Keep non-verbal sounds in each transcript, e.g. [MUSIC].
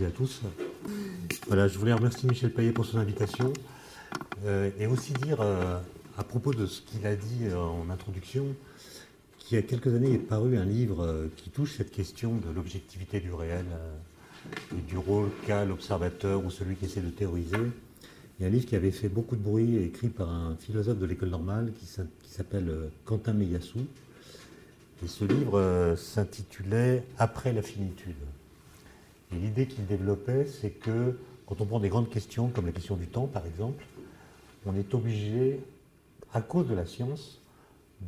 et à tous. Voilà, je voulais remercier Michel Payet pour son invitation euh, et aussi dire euh, à propos de ce qu'il a dit euh, en introduction qu'il y a quelques années est paru un livre qui touche cette question de l'objectivité du réel et du rôle qu'a l'observateur ou celui qui essaie de théoriser. Il y a un livre qui avait fait beaucoup de bruit, écrit par un philosophe de l'école normale qui s'appelle Quentin Meyassou. Et ce livre s'intitulait Après la finitude. L'idée qu'il développait, c'est que quand on prend des grandes questions, comme la question du temps par exemple, on est obligé, à cause de la science,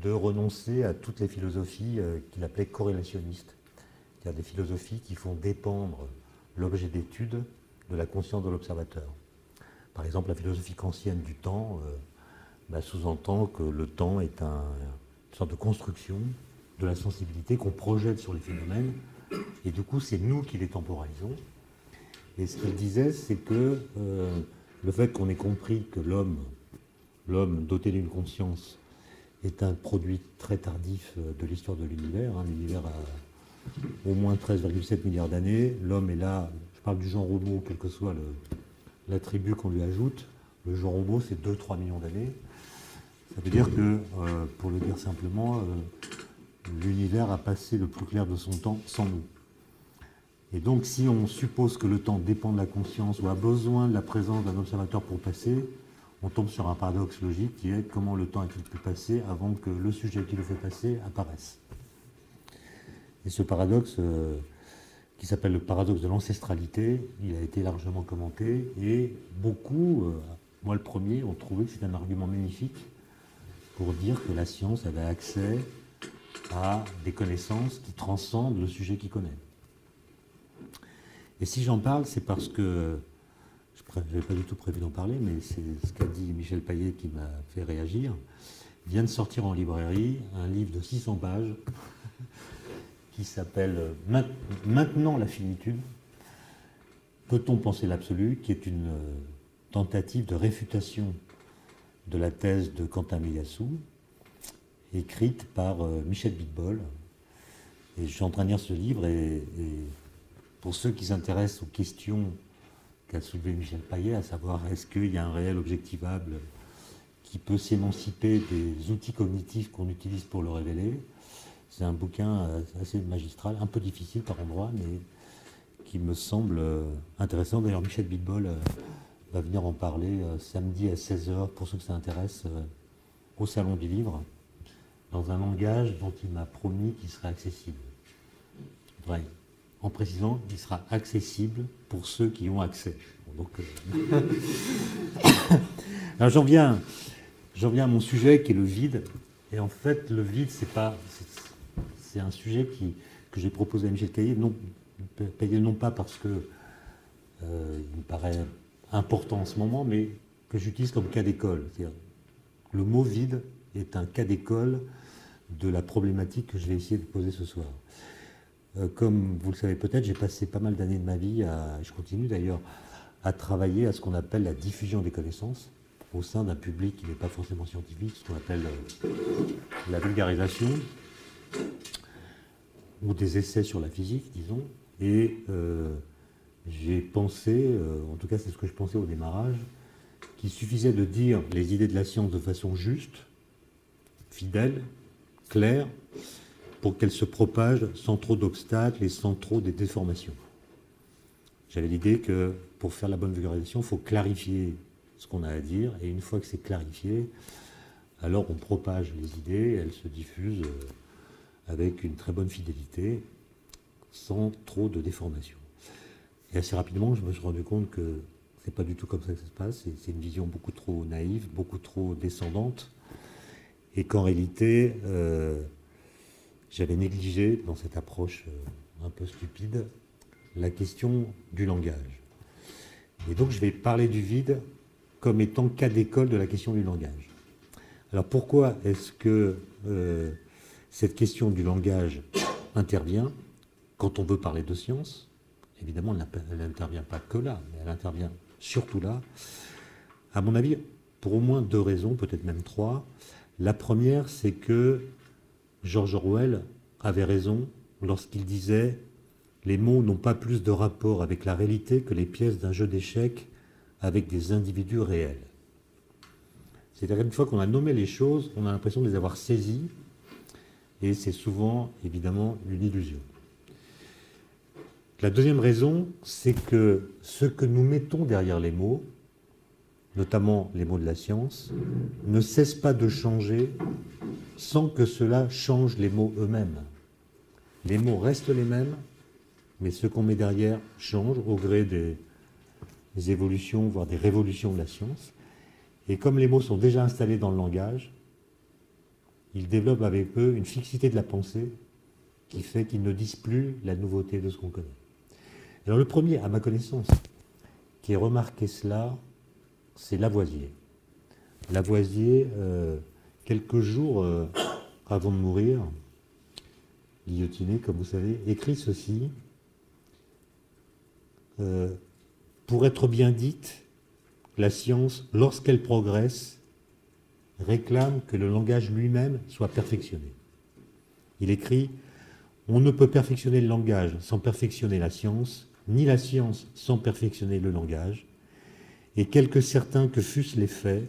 de renoncer à toutes les philosophies euh, qu'il appelait corrélationnistes. C'est-à-dire des philosophies qui font dépendre l'objet d'étude de la conscience de l'observateur. Par exemple, la philosophie kantienne du temps euh, bah, sous-entend que le temps est une sorte de construction de la sensibilité qu'on projette sur les phénomènes et du coup, c'est nous qui les temporalisons. Et ce qu'il disait, c'est que euh, le fait qu'on ait compris que l'homme, l'homme doté d'une conscience, est un produit très tardif euh, de l'histoire de l'univers. Hein. L'univers a au moins 13,7 milliards d'années. L'homme est là, je parle du genre Homo, quel que soit l'attribut qu'on lui ajoute. Le genre Homo, c'est 2-3 millions d'années. Ça veut dire que, euh, pour le dire simplement, l'univers a passé le plus clair de son temps sans nous. Et donc si on suppose que le temps dépend de la conscience ou a besoin de la présence d'un observateur pour passer, on tombe sur un paradoxe logique qui est comment le temps a-t-il pu passer avant que le sujet qui le fait passer apparaisse. Et ce paradoxe, euh, qui s'appelle le paradoxe de l'ancestralité, il a été largement commenté et beaucoup, euh, moi le premier, ont trouvé que c'est un argument magnifique pour dire que la science avait accès à des connaissances qui transcendent le sujet qu'il connaît. Et si j'en parle, c'est parce que je n'avais pas du tout prévu d'en parler, mais c'est ce qu'a dit Michel Paillet qui m'a fait réagir. Il vient de sortir en librairie un livre de 600 pages [LAUGHS] qui s'appelle Maintenant la finitude. Peut-on penser l'absolu qui est une tentative de réfutation de la thèse de Quentin Meyassou, écrite par euh, Michel Bitbol. Je suis en train de lire ce livre et, pour ceux qui s'intéressent aux questions qu'a soulevé Michel Payet, à savoir est-ce qu'il y a un réel objectivable qui peut s'émanciper des outils cognitifs qu'on utilise pour le révéler, c'est un bouquin euh, assez magistral, un peu difficile par endroits, mais qui me semble euh, intéressant. D'ailleurs, Michel Bitbol va venir en parler samedi à 16h pour ceux que ça intéresse au Salon du Livre dans un langage dont il m'a promis qu'il serait accessible. En précisant qu'il sera accessible pour ceux qui ont accès. Euh, [COUGHS] Alors j'en viens, j'en viens à mon sujet qui est le vide. Et en fait, le vide, c'est pas, c'est un sujet qui, que j'ai proposé à Michel Caillé, non, non pas parce que euh, il me paraît important en ce moment, mais que j'utilise comme cas d'école. Le mot vide est un cas d'école de la problématique que je vais essayer de poser ce soir. Euh, comme vous le savez peut-être, j'ai passé pas mal d'années de ma vie, à, je continue d'ailleurs, à travailler à ce qu'on appelle la diffusion des connaissances au sein d'un public qui n'est pas forcément scientifique, ce qu'on appelle euh, la vulgarisation, ou des essais sur la physique, disons. Et euh, j'ai pensé, en tout cas c'est ce que je pensais au démarrage, qu'il suffisait de dire les idées de la science de façon juste, fidèle, claire pour qu'elle se propage sans trop d'obstacles et sans trop de déformations. J'avais l'idée que pour faire la bonne vulgarisation, il faut clarifier ce qu'on a à dire, et une fois que c'est clarifié, alors on propage les idées, elles se diffusent euh, avec une très bonne fidélité, sans trop de déformations. Et assez rapidement, je me suis rendu compte que c'est pas du tout comme ça que ça se passe, c'est une vision beaucoup trop naïve, beaucoup trop descendante, et qu'en réalité, euh, j'avais négligé dans cette approche euh, un peu stupide la question du langage. Et donc je vais parler du vide comme étant cas d'école de la question du langage. Alors pourquoi est-ce que euh, cette question du langage intervient quand on veut parler de science? Évidemment, elle n'intervient pas que là, mais elle intervient surtout là. À mon avis, pour au moins deux raisons, peut-être même trois. La première, c'est que George Orwell avait raison lorsqu'il disait les mots n'ont pas plus de rapport avec la réalité que les pièces d'un jeu d'échecs avec des individus réels. C'est-à-dire qu'une fois qu'on a nommé les choses, on a l'impression de les avoir saisies, et c'est souvent évidemment une illusion. La deuxième raison, c'est que ce que nous mettons derrière les mots, notamment les mots de la science, ne cesse pas de changer sans que cela change les mots eux-mêmes. Les mots restent les mêmes, mais ce qu'on met derrière change au gré des, évolutions, voire des révolutions de la science. Et comme les mots sont déjà installés dans le langage, ils développent avec eux une fixité de la pensée qui fait qu'ils ne disent plus la nouveauté de ce qu'on connaît. Alors le premier, à ma connaissance, qui a remarqué cela, c'est Lavoisier. Lavoisier, euh, quelques jours euh, avant de mourir, guillotiné, comme vous savez, écrit ceci. Euh, pour être bien dite, la science, lorsqu'elle progresse, réclame que le langage lui-même soit perfectionné. Il écrit On ne peut perfectionner le langage sans perfectionner la science, ni la science sans perfectionner le langage. Et quelque certains que fussent les faits,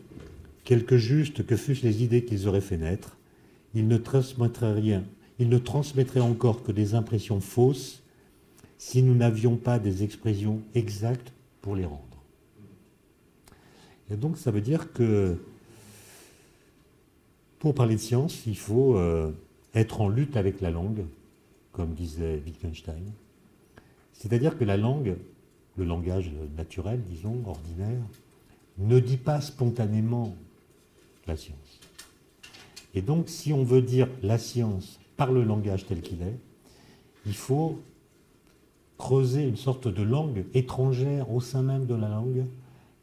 quelque justes que fussent les idées qu'ils auraient fait naître, ils ne transmettraient rien, ils ne transmettraient encore que des impressions fausses si nous n'avions pas des expressions exactes pour les rendre. Et donc ça veut dire que pour parler de science, il faut euh, être en lutte avec la langue, comme disait Wittgenstein. C'est-à-dire que la langue, le langage naturel, disons, ordinaire, ne dit pas spontanément la science. Et donc, si on veut dire la science par le langage tel qu'il est, il faut creuser une sorte de langue étrangère au sein même de la langue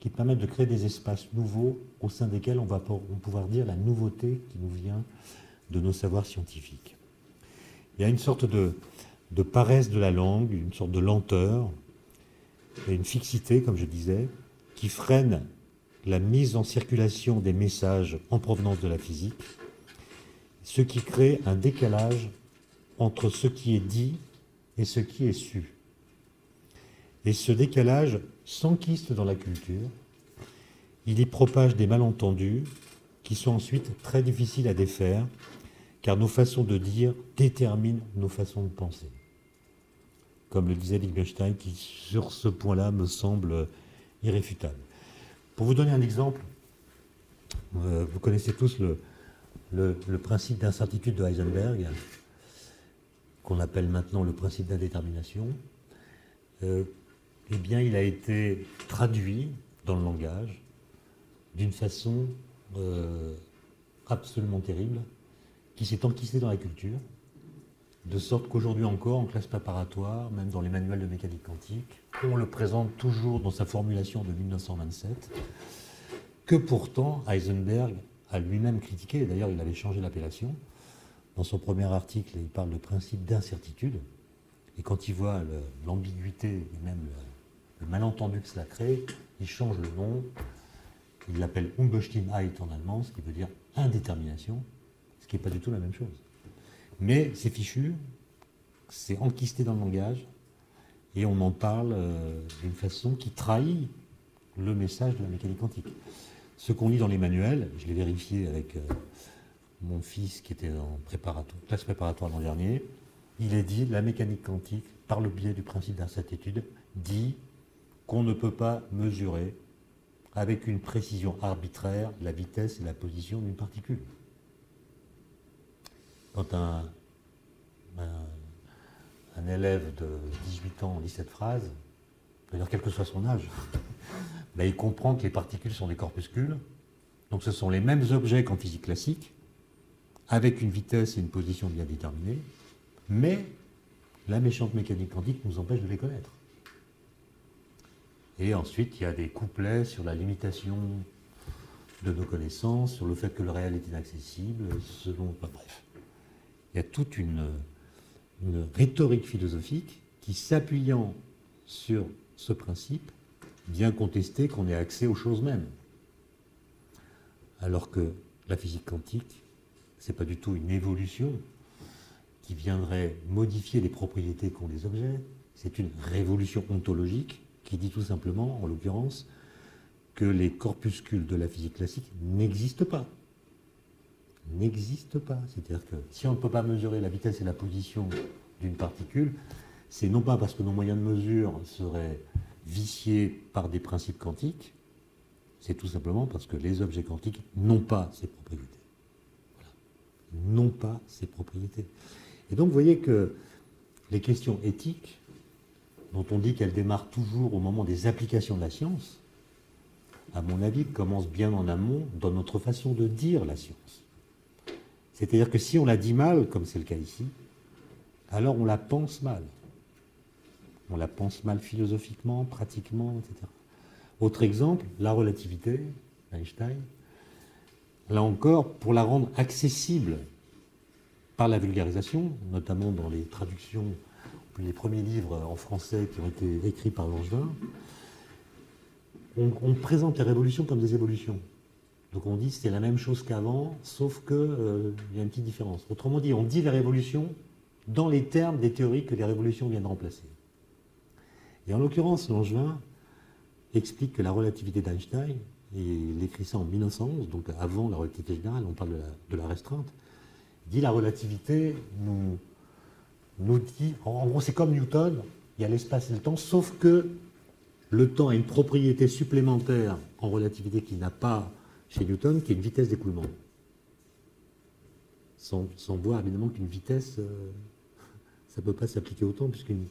qui permet de créer des espaces nouveaux au sein desquels on va pouvoir dire la nouveauté qui nous vient de nos savoirs scientifiques. Il y a une sorte de paresse de la langue, une sorte de lenteur et une fixité, comme je disais, qui freine la mise en circulation des messages en provenance de la physique, ce qui crée un décalage entre ce qui est dit et ce qui est su. Et ce décalage s'enquiste dans la culture, il y propage des malentendus qui sont ensuite très difficiles à défaire, car nos façons de dire déterminent nos façons de penser. Comme le disait Wittgenstein, qui sur ce point-là me semble irréfutable. Pour vous donner un exemple, euh, vous connaissez tous le, principe d'incertitude de Heisenberg, qu'on appelle maintenant le principe d'indétermination. Euh, eh bien, il a été traduit dans le langage d'une façon euh, absolument terrible, qui s'est enquistée dans la culture, de sorte qu'aujourd'hui encore, en classe préparatoire, même dans les manuels de mécanique quantique, on le présente toujours dans sa formulation de 1927, que pourtant Heisenberg a lui-même critiqué, et d'ailleurs il avait changé l'appellation. Dans son premier article, il parle de principe d'incertitude, et quand il voit l'ambiguïté et même le, malentendu que cela crée, il change le nom, il l'appelle Unbestimmtheit en allemand, ce qui veut dire indétermination, ce qui n'est pas du tout la même chose. Mais c'est fichu, c'est enquisté dans le langage, et on en parle euh, d'une façon qui trahit le message de la mécanique quantique. Ce qu'on lit dans les manuels, je l'ai vérifié avec euh, mon fils qui était en classe préparatoire l'an dernier, il est dit la mécanique quantique, par le biais du principe d'incertitude, dit qu'on ne peut pas mesurer avec une précision arbitraire la vitesse et la position d'une particule. Quand un, élève de 18 ans lit cette phrase, d'ailleurs quel que soit son âge, [LAUGHS] ben, il comprend que les particules sont des corpuscules, donc ce sont les mêmes objets qu'en physique classique, avec une vitesse et une position bien déterminées, mais la méchante mécanique quantique nous empêche de les connaître. Et ensuite, il y a des couplets sur la limitation de nos connaissances, sur le fait que le réel est inaccessible, selon. bref. Il y a toute une, rhétorique philosophique qui, s'appuyant sur ce principe, vient contester qu'on ait accès aux choses mêmes. Alors que la physique quantique, ce n'est pas du tout une évolution qui viendrait modifier les propriétés qu'ont les objets, C'est une révolution ontologique qui dit tout simplement, en l'occurrence, que les corpuscules de la physique classique n'existent pas. N'existent pas. C'est-à-dire que si on ne peut pas mesurer la vitesse et la position d'une particule, c'est non pas parce que nos moyens de mesure seraient viciés par des principes quantiques, c'est tout simplement parce que les objets quantiques n'ont pas ces propriétés. N'ont pas ces propriétés. Et donc vous voyez que les questions éthiques, dont on dit qu'elles démarrent toujours au moment des applications de la science, à mon avis, commencent bien en amont dans notre façon de dire la science. C'est-à-dire que si on la dit mal, comme c'est le cas ici, alors on la pense mal. On la pense mal philosophiquement, pratiquement, etc. Autre exemple, la relativité, Einstein. Là encore, pour la rendre accessible par la vulgarisation, notamment dans les traductions, les premiers livres en français qui ont été écrits par Langevin, on, présente les révolutions comme des évolutions. Donc on dit c'est la même chose qu'avant, sauf qu'il euh, y a une petite différence. Autrement dit, on dit les révolutions dans les termes des théories que les révolutions viennent remplacer. Et en l'occurrence, Langevin explique que la relativité d'Einstein, et il écrit ça en 1911, donc avant la relativité générale, on parle de la, restreinte, dit la relativité nous, nous dit, en gros c'est comme Newton, il y a l'espace et le temps, sauf que le temps a une propriété supplémentaire en relativité qu'il n'a pas chez Newton, qui est une vitesse d'écoulement. Sans, voir évidemment qu'une vitesse, euh, [LAUGHS] ça ne peut pas s'appliquer au temps, puisqu'une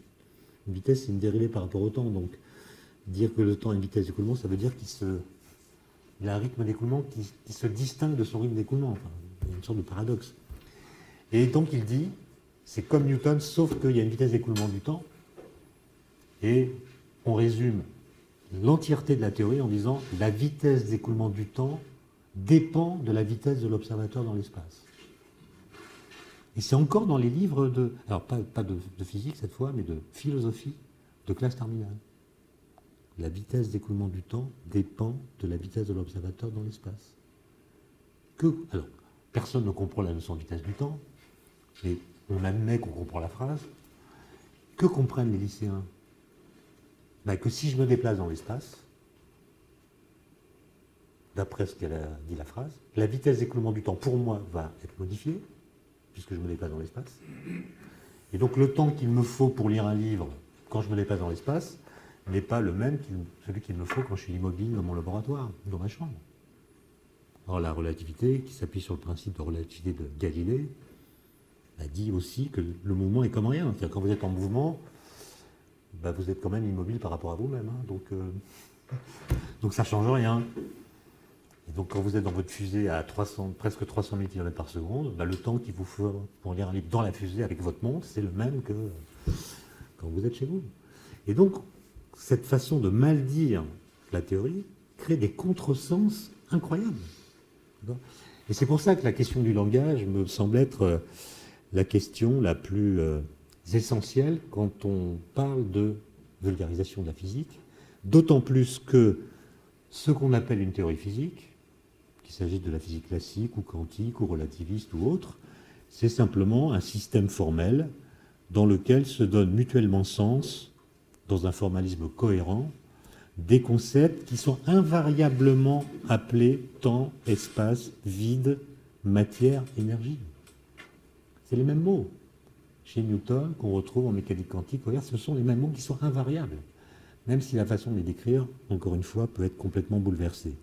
une vitesse, c'est une dérivée par rapport au temps. Donc, dire que le temps a une vitesse d'écoulement, ça veut dire qu'il a un rythme d'écoulement qui, se distingue de son rythme d'écoulement. Il y a une sorte de paradoxe. Et donc, il dit, c'est comme Newton, sauf qu'il y a une vitesse d'écoulement du temps. Et on résume l'entièreté de la théorie en disant la vitesse d'écoulement du temps dépend de la vitesse de l'observateur dans l'espace. Et c'est encore dans les livres de, alors pas, de, physique cette fois, mais de philosophie de classe terminale. La vitesse d'écoulement du temps dépend de la vitesse de l'observateur dans l'espace. Que, alors, personne ne comprend la notion de vitesse du temps, mais on admet qu'on comprend la phrase. Que comprennent les lycéens? Ben, Que si je me déplace dans l'espace, d'après ce qu'elle a dit la phrase, la vitesse d'écoulement du temps pour moi va être modifiée, puisque je me déplace dans l'espace. Et donc le temps qu'il me faut pour lire un livre quand je me déplace dans l'espace n'est pas le même que celui qu'il me faut quand je suis immobile dans mon laboratoire, dans ma chambre. Alors la relativité, qui s'appuie sur le principe de relativité de Galilée, a dit aussi que le mouvement est comme rien. C'est-à-dire quand vous êtes en mouvement, bah, vous êtes quand même immobile par rapport à vous-même. Hein. euh, donc ça ne change rien. Donc quand vous êtes dans votre fusée à 300, presque 300 000 km par seconde, bah, le temps qu'il vous faut pour lire un livre dans la fusée avec votre montre, c'est le même que quand vous êtes chez vous. Et donc, cette façon de mal dire la théorie crée des contresens incroyables. Et c'est pour ça que la question du langage me semble être euh, la question la plus euh, essentielle quand on parle de vulgarisation de la physique, d'autant plus que ce qu'on appelle une théorie physique, qu'il s'agisse de la physique classique ou quantique ou relativiste ou autre, c'est simplement un système formel dans lequel se donnent mutuellement sens, dans un formalisme cohérent, des concepts qui sont invariablement appelés temps, espace, vide, matière, énergie. C'est les mêmes mots. Chez Newton, qu'on retrouve en mécanique quantique, ce sont les mêmes mots qui sont invariables, même si la façon de les décrire, encore une fois, peut être complètement bouleversée.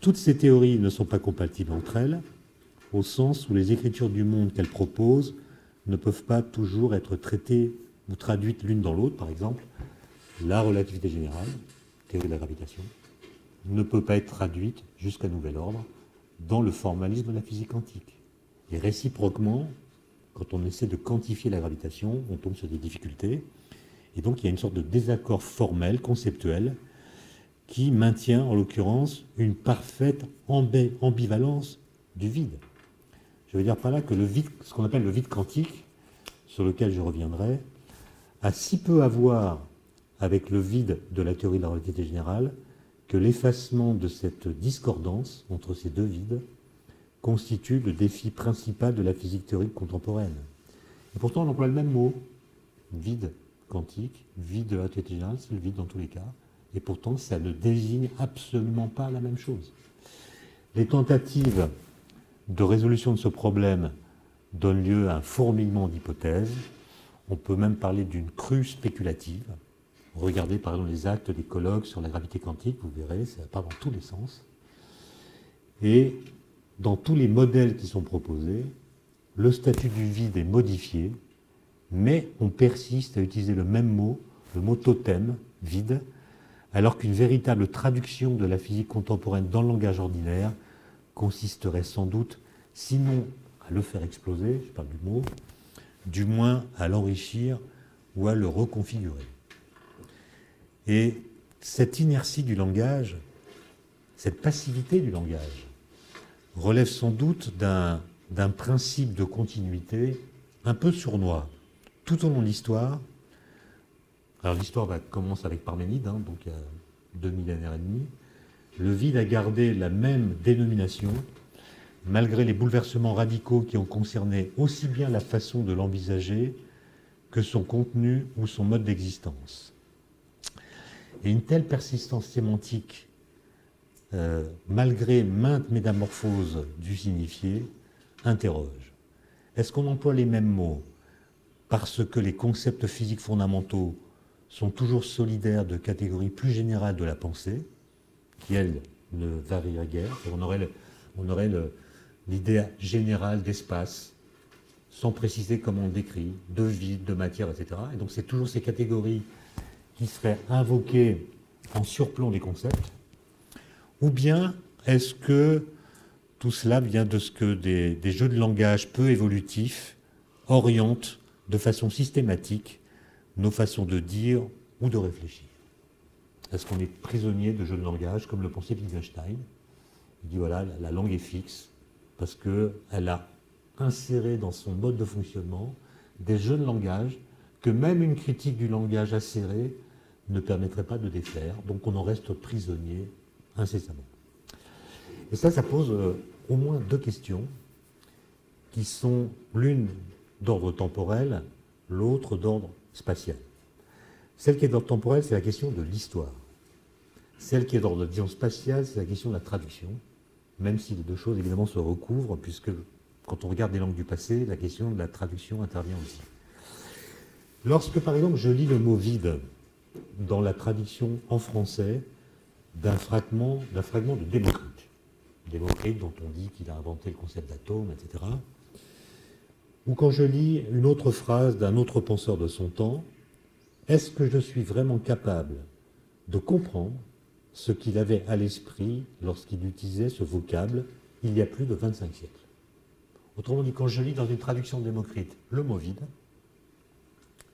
Toutes ces théories ne sont pas compatibles entre elles, au sens où les écritures du monde qu'elles proposent ne peuvent pas toujours être traitées ou traduites l'une dans l'autre. Par exemple, la relativité générale, théorie de la gravitation, ne peut pas être traduite jusqu'à nouvel ordre dans le formalisme de la physique quantique. Et réciproquement, quand on essaie de quantifier la gravitation, on tombe sur des difficultés. Et donc il y a une sorte de désaccord formel, conceptuel, qui maintient en l'occurrence une parfaite ambivalence du vide. Je veux dire par là que le vide, ce qu'on appelle le vide quantique, sur lequel je reviendrai, a si peu à voir avec le vide de la théorie de la relativité générale que l'effacement de cette discordance entre ces deux vides constitue le défi principal de la physique théorique contemporaine. Et pourtant, on emploie le même mot, vide, quantique, vide de la relativité générale, c'est le vide dans tous les cas. Et pourtant, ça ne désigne absolument pas la même chose. Les tentatives de résolution de ce problème donnent lieu à un fourmillement d'hypothèses. On peut même parler d'une crue spéculative. Regardez par exemple les actes des colloques sur la gravité quantique, vous verrez, ça part dans tous les sens. Et dans tous les modèles qui sont proposés, le statut du vide est modifié, mais on persiste à utiliser le même mot, le mot totem, vide, alors qu'une véritable traduction de la physique contemporaine dans le langage ordinaire consisterait sans doute, sinon à le faire exploser, je parle du mot, du moins à l'enrichir ou à le reconfigurer. Et cette inertie du langage, cette passivité du langage, relève sans doute d'un principe de continuité un peu sournois. Tout au long de l'histoire, alors l'histoire commence avec Parménide, hein, donc il y a deux millénaires et demi, le vide a gardé la même dénomination, malgré les bouleversements radicaux qui ont concerné aussi bien la façon de l'envisager que son contenu ou son mode d'existence. Et une telle persistance sémantique, euh, malgré maintes métamorphoses du signifié, interroge. Est-ce qu'on emploie les mêmes mots parce que les concepts physiques fondamentaux sont toujours solidaires de catégories plus générales de la pensée, qui, elles, ne varient guère On aurait, l'idée générale d'espace, sans préciser comment on décrit, de vide, de matière, etc. Et donc c'est toujours ces catégories qui seraient invoquées en surplomb des concepts, ou bien est-ce que tout cela vient de ce que des jeux de langage peu évolutifs orientent de façon systématique nos façons de dire ou de réfléchir Est-ce qu'on est prisonnier de jeux de langage, comme le pensait Wittgenstein Il dit voilà, la langue est fixe parce qu'elle a inséré dans son mode de fonctionnement des jeux de langage que même une critique du langage acéré ne permettrait pas de défaire. Donc on en reste prisonnier incessamment. Et ça, ça pose euh, au moins deux questions qui sont l'une d'ordre temporel, l'autre d'ordre spatial. Celle qui est d'ordre temporel, c'est la question de l'histoire. Celle qui est d'ordre spatial, c'est la question de la traduction, même si les deux choses évidemment se recouvrent, puisque quand on regarde les langues du passé, la question de la traduction intervient aussi. Lorsque par exemple je lis le mot vide dans la traduction en français d'un fragment, d'un fragment de Démocrite, Démocrite dont on dit qu'il a inventé le concept d'atome, etc., ou quand je lis une autre phrase d'un autre penseur de son temps, est-ce que je suis vraiment capable de comprendre ce qu'il avait à l'esprit lorsqu'il utilisait ce vocable il y a plus de 25 siècles? Autrement dit, quand je lis dans une traduction démocrite le mot vide,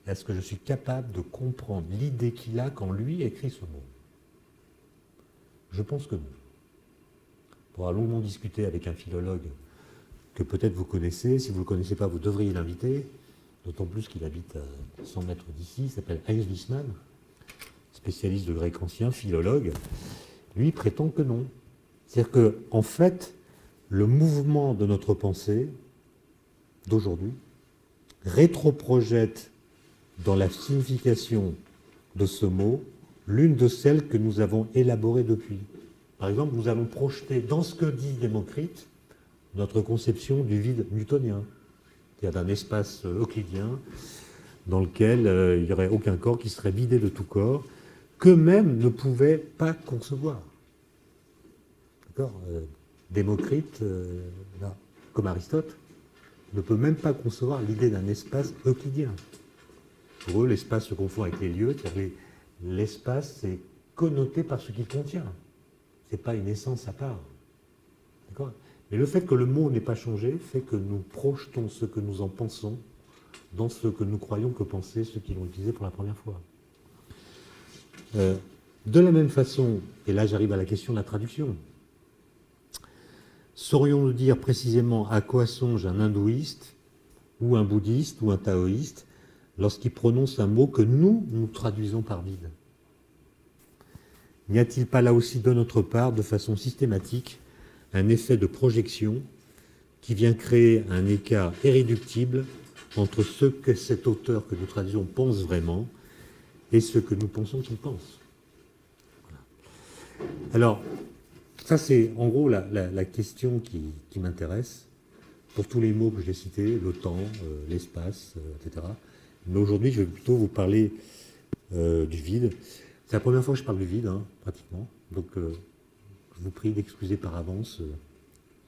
est-ce que je suis capable de comprendre l'idée qu'il a quand lui écrit ce mot? Je pense que non. On pourra longuement discuter avec un philologue que peut-être vous connaissez. Si vous ne le connaissez pas, vous devriez l'inviter, d'autant plus qu'il habite à 100 mètres d'ici. Il s'appelle Heinz Wiesmann, spécialiste de grec ancien, philologue. Lui prétend que non. C'est-à-dire qu'en en fait, le mouvement de notre pensée d'aujourd'hui rétroprojette dans la signification de ce mot l'une de celles que nous avons élaborées depuis. Par exemple, nous allons projeter dans ce que dit Démocrite notre conception du vide newtonien, qui est un espace euh, euclidien dans lequel euh, il n'y aurait aucun corps qui serait vidé de tout corps, qu'eux-mêmes ne pouvaient pas concevoir. D'accord euh, Démocrite, comme Aristote, ne peut même pas concevoir l'idée d'un espace euclidien. Pour eux, l'espace se confond avec les lieux, l'espace est connoté par ce qu'il contient. Ce n'est pas une essence à part. D'accord? Et le fait que le mot n'ait pas changé fait que nous projetons ce que nous en pensons dans ce que nous croyons que pensaient ceux qui l'ont utilisé pour la première fois. Euh, de la même façon, et là j'arrive à la question de la traduction, saurions-nous dire précisément à quoi songe un hindouiste ou un bouddhiste ou un taoïste lorsqu'il prononce un mot que nous, nous traduisons par vide? N'y a-t-il pas là aussi de notre part, de façon systématique, un effet de projection qui vient créer un écart irréductible entre ce que cet auteur que nous traduisons pense vraiment et ce que nous pensons qu'il pense. Alors, ça c'est en gros la, question qui, m'intéresse pour tous les mots que j'ai cités, le temps, euh, l'espace, euh, etc. Mais aujourd'hui, je vais plutôt vous parler euh, du vide. C'est la première fois que je parle du vide, hein, pratiquement. Donc, vous prie d'excuser par avance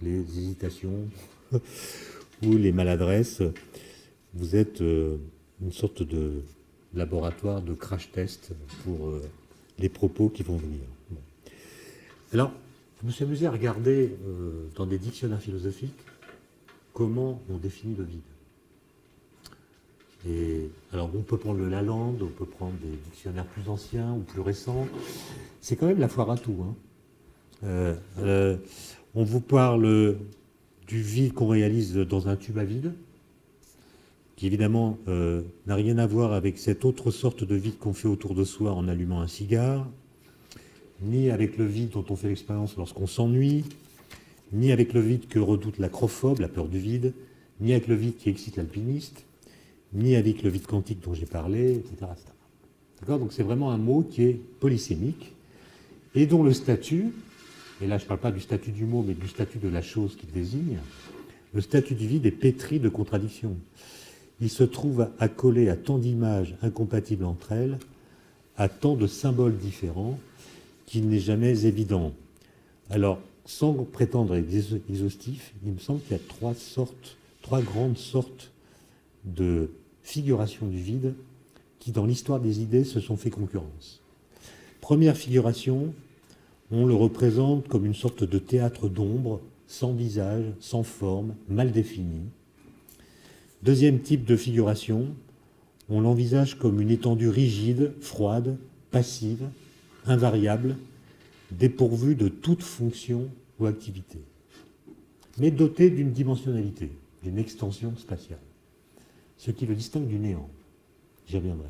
les hésitations [LAUGHS] ou les maladresses. Vous êtes une sorte de laboratoire de crash test pour les propos qui vont venir. Alors, je me suis amusé à regarder euh, dans des dictionnaires philosophiques comment on définit le vide. Et alors, on peut prendre le Lalande, on peut prendre des dictionnaires plus anciens ou plus récents. C'est quand même la foire à tout. Hein. Euh, euh, on vous parle du vide qu'on réalise dans un tube à vide, qui évidemment n'a rien à voir avec cette autre sorte de vide qu'on fait autour de soi en allumant un cigare, ni avec le vide dont on fait l'expérience lorsqu'on s'ennuie, ni avec le vide que redoute l'acrophobe, la peur du vide, ni avec le vide qui excite l'alpiniste, ni avec le vide quantique dont j'ai parlé, etc. D'accord? Donc c'est vraiment un mot qui est polysémique et dont le statut, et là je ne parle pas du statut du mot, mais du statut de la chose qu'il désigne, le statut du vide est pétri de contradictions. Il se trouve accolé à tant d'images incompatibles entre elles, à tant de symboles différents, qu'il n'est jamais évident. Alors, sans prétendre être exhaustif, il me semble qu'il y a trois sortes, trois grandes sortes de figuration du vide qui, dans l'histoire des idées, se sont fait concurrence. Première figuration, on le représente comme une sorte de théâtre d'ombre, sans visage, sans forme, mal défini. Deuxième type de figuration, on l'envisage comme une étendue rigide, froide, passive, invariable, dépourvu de toute fonction ou activité, mais doté d'une dimensionnalité, d'une extension spatiale, ce qui le distingue du néant. J'y reviendrai.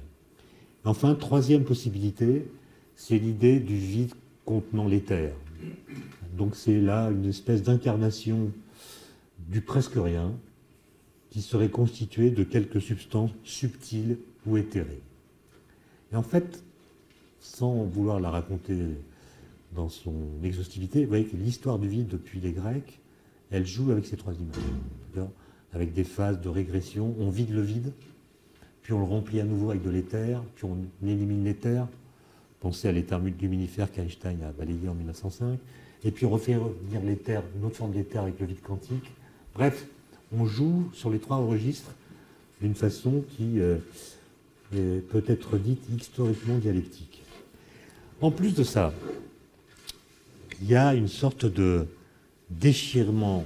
Enfin, troisième possibilité, c'est l'idée du vide contenant l'éther. Donc c'est là une espèce d'incarnation du presque rien qui serait constituée de quelques substances subtiles ou éthérées. Et en fait, sans vouloir la raconter dans son exhaustivité, vous voyez que l'histoire du vide depuis les Grecs, elle joue avec ces trois images. Avec des phases de régression, on vide le vide, puis on le remplit à nouveau avec de l'éther, puis on élimine l'éther. Pensez à l'éther luminifère qu'Einstein a balayé en 1905. Et puis on refait revenir l'éther, une autre forme d'éther avec le vide quantique. Bref, on joue sur les trois registres d'une façon qui euh, peut être dite historiquement dialectique. En plus de ça, il y a une sorte de déchirement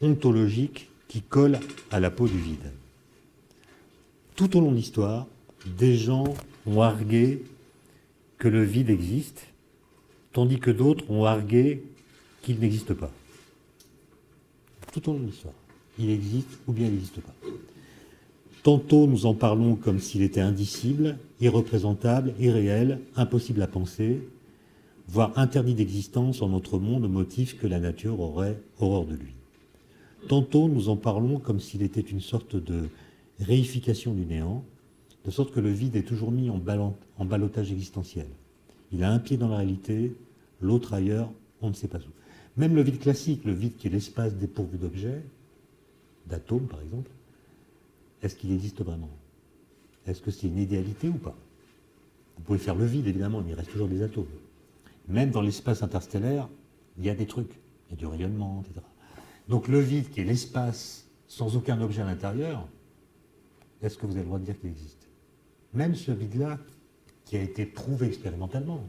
ontologique qui colle à la peau du vide. Tout au long de l'histoire, des gens ont argué le vide existe, tandis que d'autres ont argué qu'il n'existe pas. Tout au long de l'histoire. Il existe ou bien il n'existe pas. Tantôt nous en parlons comme s'il était indicible, irreprésentable, irréel, impossible à penser, voire interdit d'existence en notre monde au motif que la nature aurait horreur de lui. Tantôt nous en parlons comme s'il était une sorte de réification du néant, de sorte que le vide est toujours mis en, en balotage existentiel. Il a un pied dans la réalité, l'autre ailleurs, on ne sait pas où. Même le vide classique, le vide qui est l'espace dépourvu d'objets, d'atomes par exemple, est-ce qu'il existe vraiment? Est-ce que c'est une idéalité ou pas? Vous pouvez faire le vide, évidemment, mais il reste toujours des atomes. Même dans l'espace interstellaire, il y a des trucs. Il y a du rayonnement, etc. Donc le vide, qui est l'espace sans aucun objet à l'intérieur, est-ce que vous avez le droit de dire qu'il existe? Même ce vide-là, qui a été prouvé expérimentalement,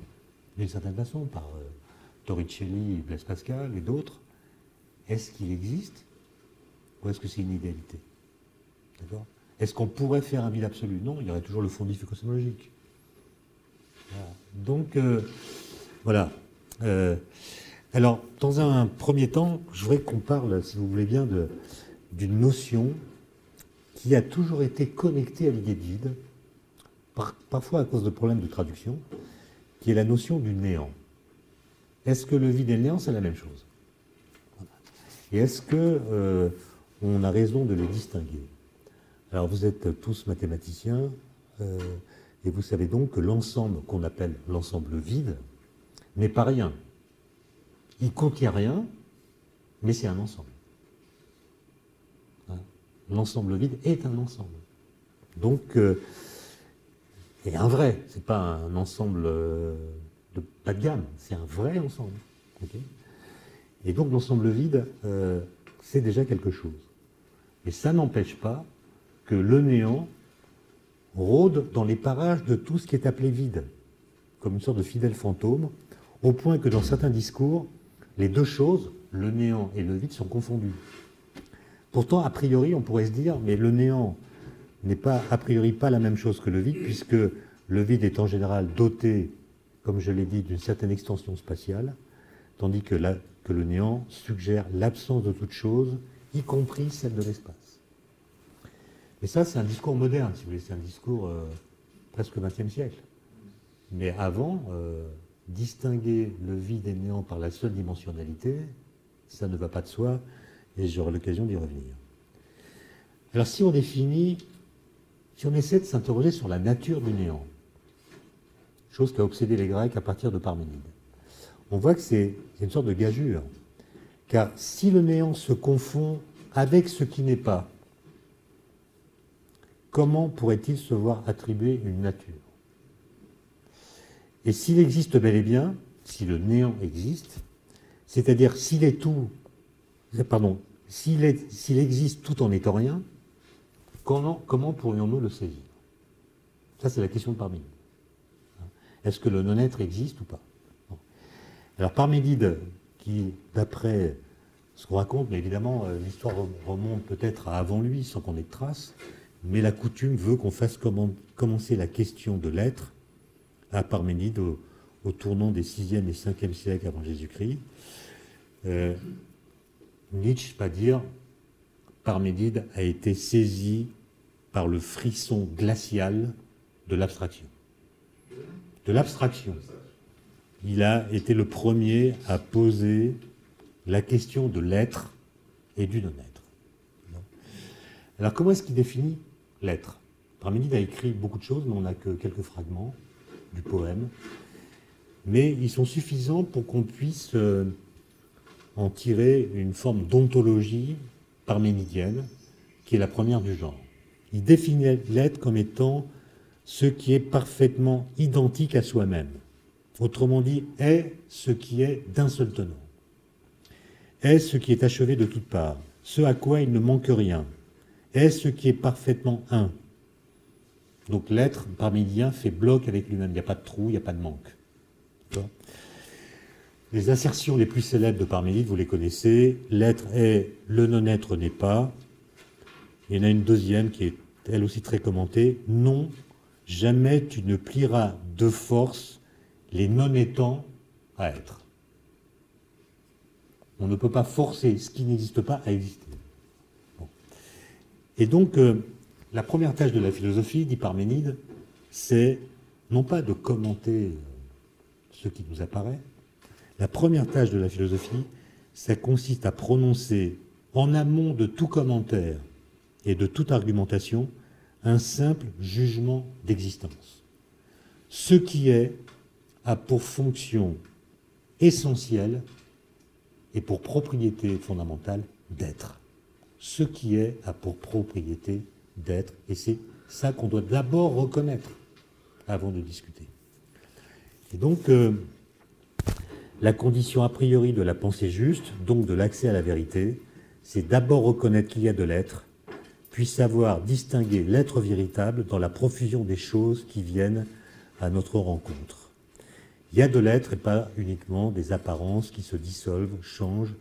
d'une certaine façon, par euh, Torricelli, Blaise Pascal et d'autres, est-ce qu'il existe ou est-ce que c'est une idéalité? Est-ce qu'on pourrait faire un vide absolu? Non, il y aurait toujours le fond cosmologique. Donc, euh, voilà. Euh, alors, dans un premier temps, je voudrais qu'on parle, si vous voulez bien, d'une notion qui a toujours été connectée à l'idée de vide, parfois à cause de problèmes de traduction, qui est la notion du néant. Est-ce que le vide et le néant, c'est la même chose? Et est-ce que euh, on a raison de les distinguer? Alors vous êtes tous mathématiciens, euh, Et vous savez donc que l'ensemble qu'on appelle l'ensemble vide n'est pas rien. Il contient rien, mais c'est un ensemble. Hein? L'ensemble vide est un ensemble. Donc, euh, et un vrai, c'est pas un ensemble euh, de pas de gamme, c'est un vrai ensemble. et donc l'ensemble vide, euh, c'est déjà quelque chose. Et ça n'empêche pas que le néant rôde dans les parages de tout ce qui est appelé vide, comme une sorte de fidèle fantôme, au point que dans certains discours, les deux choses, le néant et le vide, sont confondus. Pourtant, a priori, on pourrait se dire, mais le néant n'est pas, a priori, pas la même chose que le vide, puisque le vide est en général doté, comme je l'ai dit, d'une certaine extension spatiale, tandis que, le néant suggère l'absence de toute chose, y compris celle de l'espace. Et ça, c'est un discours moderne, si vous voulez, c'est un discours euh, presque 20e siècle. Mais avant, euh, distinguer le vide et le néant par la seule dimensionnalité, ça ne va pas de soi, et j'aurai l'occasion d'y revenir. Alors si on définit, si on essaie de s'interroger sur la nature du néant, chose qui a obsédé les Grecs à partir de Parménide, on voit que c'est une sorte de gageure. Car si le néant se confond avec ce qui n'est pas, comment pourrait-il se voir attribuer une nature? Et s'il existe bel et bien, si le néant existe, c'est-à-dire s'il est tout, pardon, s'il existe tout en étant rien, comment, pourrions-nous le saisir? Ça, c'est la question de Parménide. Est-ce que le non-être existe ou pas? Alors Parménide, qui, d'après ce qu'on raconte, mais évidemment, euh, l'histoire remonte peut-être à avant lui, sans qu'on ait de traces, mais la coutume veut qu'on fasse commencer la question de l'être à Parménide au, tournant des 6e et 5e siècles avant Jésus-Christ. Euh, Nietzsche va dire Parménide a été saisi par le frisson glacial de l'abstraction. De l'abstraction. Il a été le premier à poser la question de l'être et du non-être. Alors comment est-ce qu'il définit l'être? Parménide a écrit beaucoup de choses, mais on n'a que quelques fragments du poème. Mais ils sont suffisants pour qu'on puisse euh, en tirer une forme d'ontologie parménidienne, qui est la première du genre. Il définit l'être comme étant ce qui est parfaitement identique à soi-même. Autrement dit, est ce qui est d'un seul tenant. Est ce qui est achevé de toutes parts, ce à quoi il ne manque rien, est ce qui est parfaitement un. Donc l'être parmédien fait bloc avec lui-même. Il n'y a pas de trou, il n'y a pas de manque. Les assertions les plus célèbres de Parménide, vous les connaissez. L'être est, le non-être n'est pas. Il y en a une deuxième qui est elle aussi très commentée. Non, jamais tu ne plieras de force les non-étant à être. On ne peut pas forcer ce qui n'existe pas à exister. Et donc, euh, la première tâche de la philosophie, dit Parménide, c'est non pas de commenter euh, ce qui nous apparaît, la première tâche de la philosophie, ça consiste à prononcer en amont de tout commentaire et de toute argumentation un simple jugement d'existence. Ce qui est a pour fonction essentielle et pour propriété fondamentale d'être ce qui est a pour propriété d'être. Et c'est ça qu'on doit d'abord reconnaître avant de discuter. Et donc, euh, la condition a priori de la pensée juste, donc de l'accès à la vérité, c'est d'abord reconnaître qu'il y a de l'être, puis savoir distinguer l'être véritable dans la profusion des choses qui viennent à notre rencontre. Il y a de l'être et pas uniquement des apparences qui se dissolvent, changent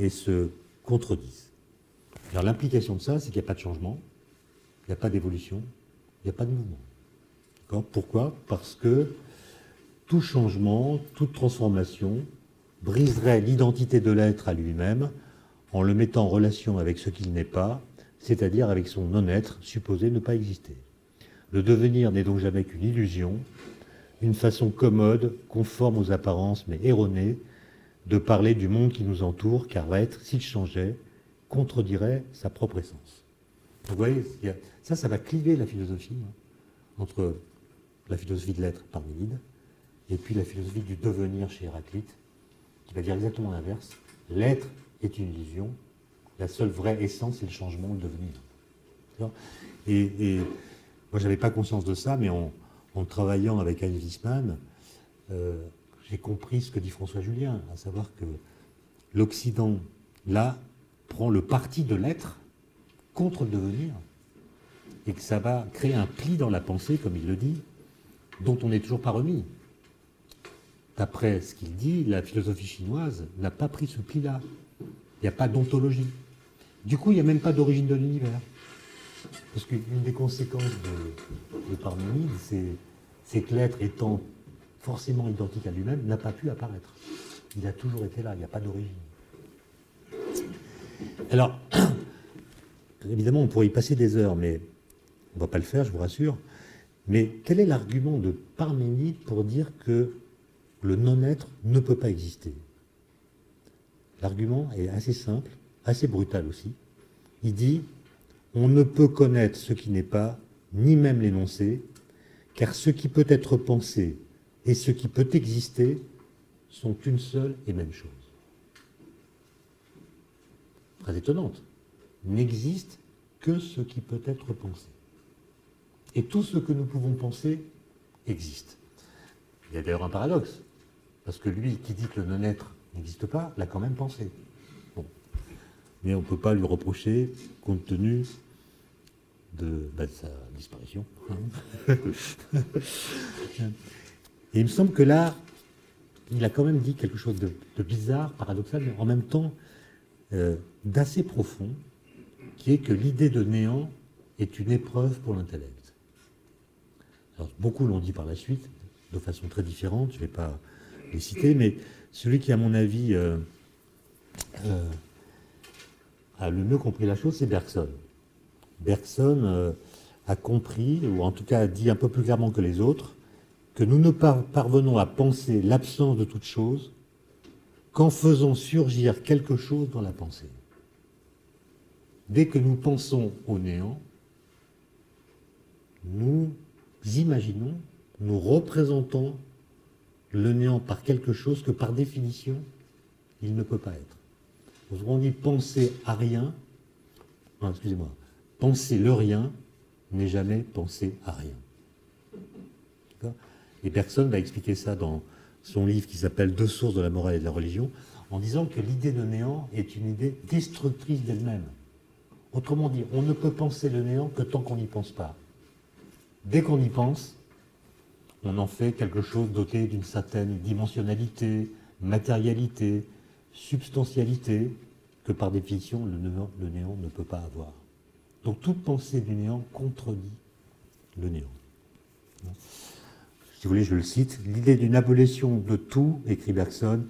et se contredisent. Alors l'implication de ça, c'est qu'il n'y a pas de changement, il n'y a pas d'évolution, il n'y a pas de mouvement. Pourquoi? Parce que tout changement, toute transformation briserait l'identité de l'être à lui-même en le mettant en relation avec ce qu'il n'est pas, c'est-à-dire avec son non-être supposé ne pas exister. Le devenir n'est donc jamais qu'une illusion, une façon commode, conforme aux apparences mais erronée, de parler du monde qui nous entoure, car l'être, s'il changeait, contredirait sa propre essence. vous voyez, ça, ça va cliver la philosophie hein, entre la philosophie de l'être Parménide, et puis la philosophie du devenir chez Héraclite, qui va dire exactement l'inverse. L'être est une illusion, la seule vraie essence, c'est le changement, le devenir. Et, moi, je n'avais pas conscience de ça, mais en, travaillant avec Anne Wiesmann, euh, j'ai compris ce que dit François Julien, à savoir que l'Occident, là, prend le parti de l'être contre le devenir, et que ça va créer un pli dans la pensée, comme il le dit, dont on n'est toujours pas remis. D'après ce qu'il dit, la philosophie chinoise n'a pas pris ce pli-là. Il n'y a pas d'ontologie. Du coup, il n'y a même pas d'origine de l'univers. Parce qu'une des conséquences de, de Parménide, c'est que l'être étant forcément identique à lui-même, n'a pas pu apparaître. Il a toujours été là, il n'y a pas d'origine. Alors, [CLEARS THROAT] évidemment, on pourrait y passer des heures, mais on ne va pas le faire, je vous rassure. Mais quel est l'argument de Parménide pour dire que le non-être ne peut pas exister? L'argument est assez simple, assez brutal aussi. Il dit on ne peut connaître ce qui n'est pas, ni même l'énoncer, car ce qui peut être pensé et ce qui peut exister sont une seule et même chose. Très étonnante. N'existe que ce qui peut être pensé. Et tout ce que nous pouvons penser existe. Il y a d'ailleurs un paradoxe, parce que lui qui dit que le non-être n'existe pas, l'a quand même pensé. Mais on ne peut pas lui reprocher, compte tenu de, bah, sa disparition. [LAUGHS] Et il me semble que là, il a quand même dit quelque chose de, bizarre, paradoxal, mais en même temps euh, d'assez profond, qui est que l'idée de néant est une épreuve pour l'intellect. Alors, beaucoup l'ont dit par la suite, de façon très différente, je ne vais pas les citer, mais celui qui, à mon avis, euh, euh, a le mieux compris la chose, c'est Bergson. Bergson a compris, ou en tout cas a dit un peu plus clairement que les autres, que nous ne parvenons à penser l'absence de toute chose qu'en faisant surgir quelque chose dans la pensée. Dès que nous pensons au néant, nous imaginons, nous représentons le néant par quelque chose que par définition, il ne peut pas être. On dit penser à rien, excusez-moi, penser le rien n'est jamais penser à rien. Et Bergson va expliquer ça dans son livre qui s'appelle Deux sources de la morale et de la religion, en disant que l'idée de néant est une idée destructrice d'elle-même. Autrement dit, on ne peut penser le néant que tant qu'on n'y pense pas. Dès qu'on y pense, on en fait quelque chose doté d'une certaine dimensionnalité, matérialité, substantialité, que par définition le néant, ne peut pas avoir. Donc toute pensée du néant contredit le néant si vous voulez, je le cite, l'idée d'une abolition de tout, écrit Bergson,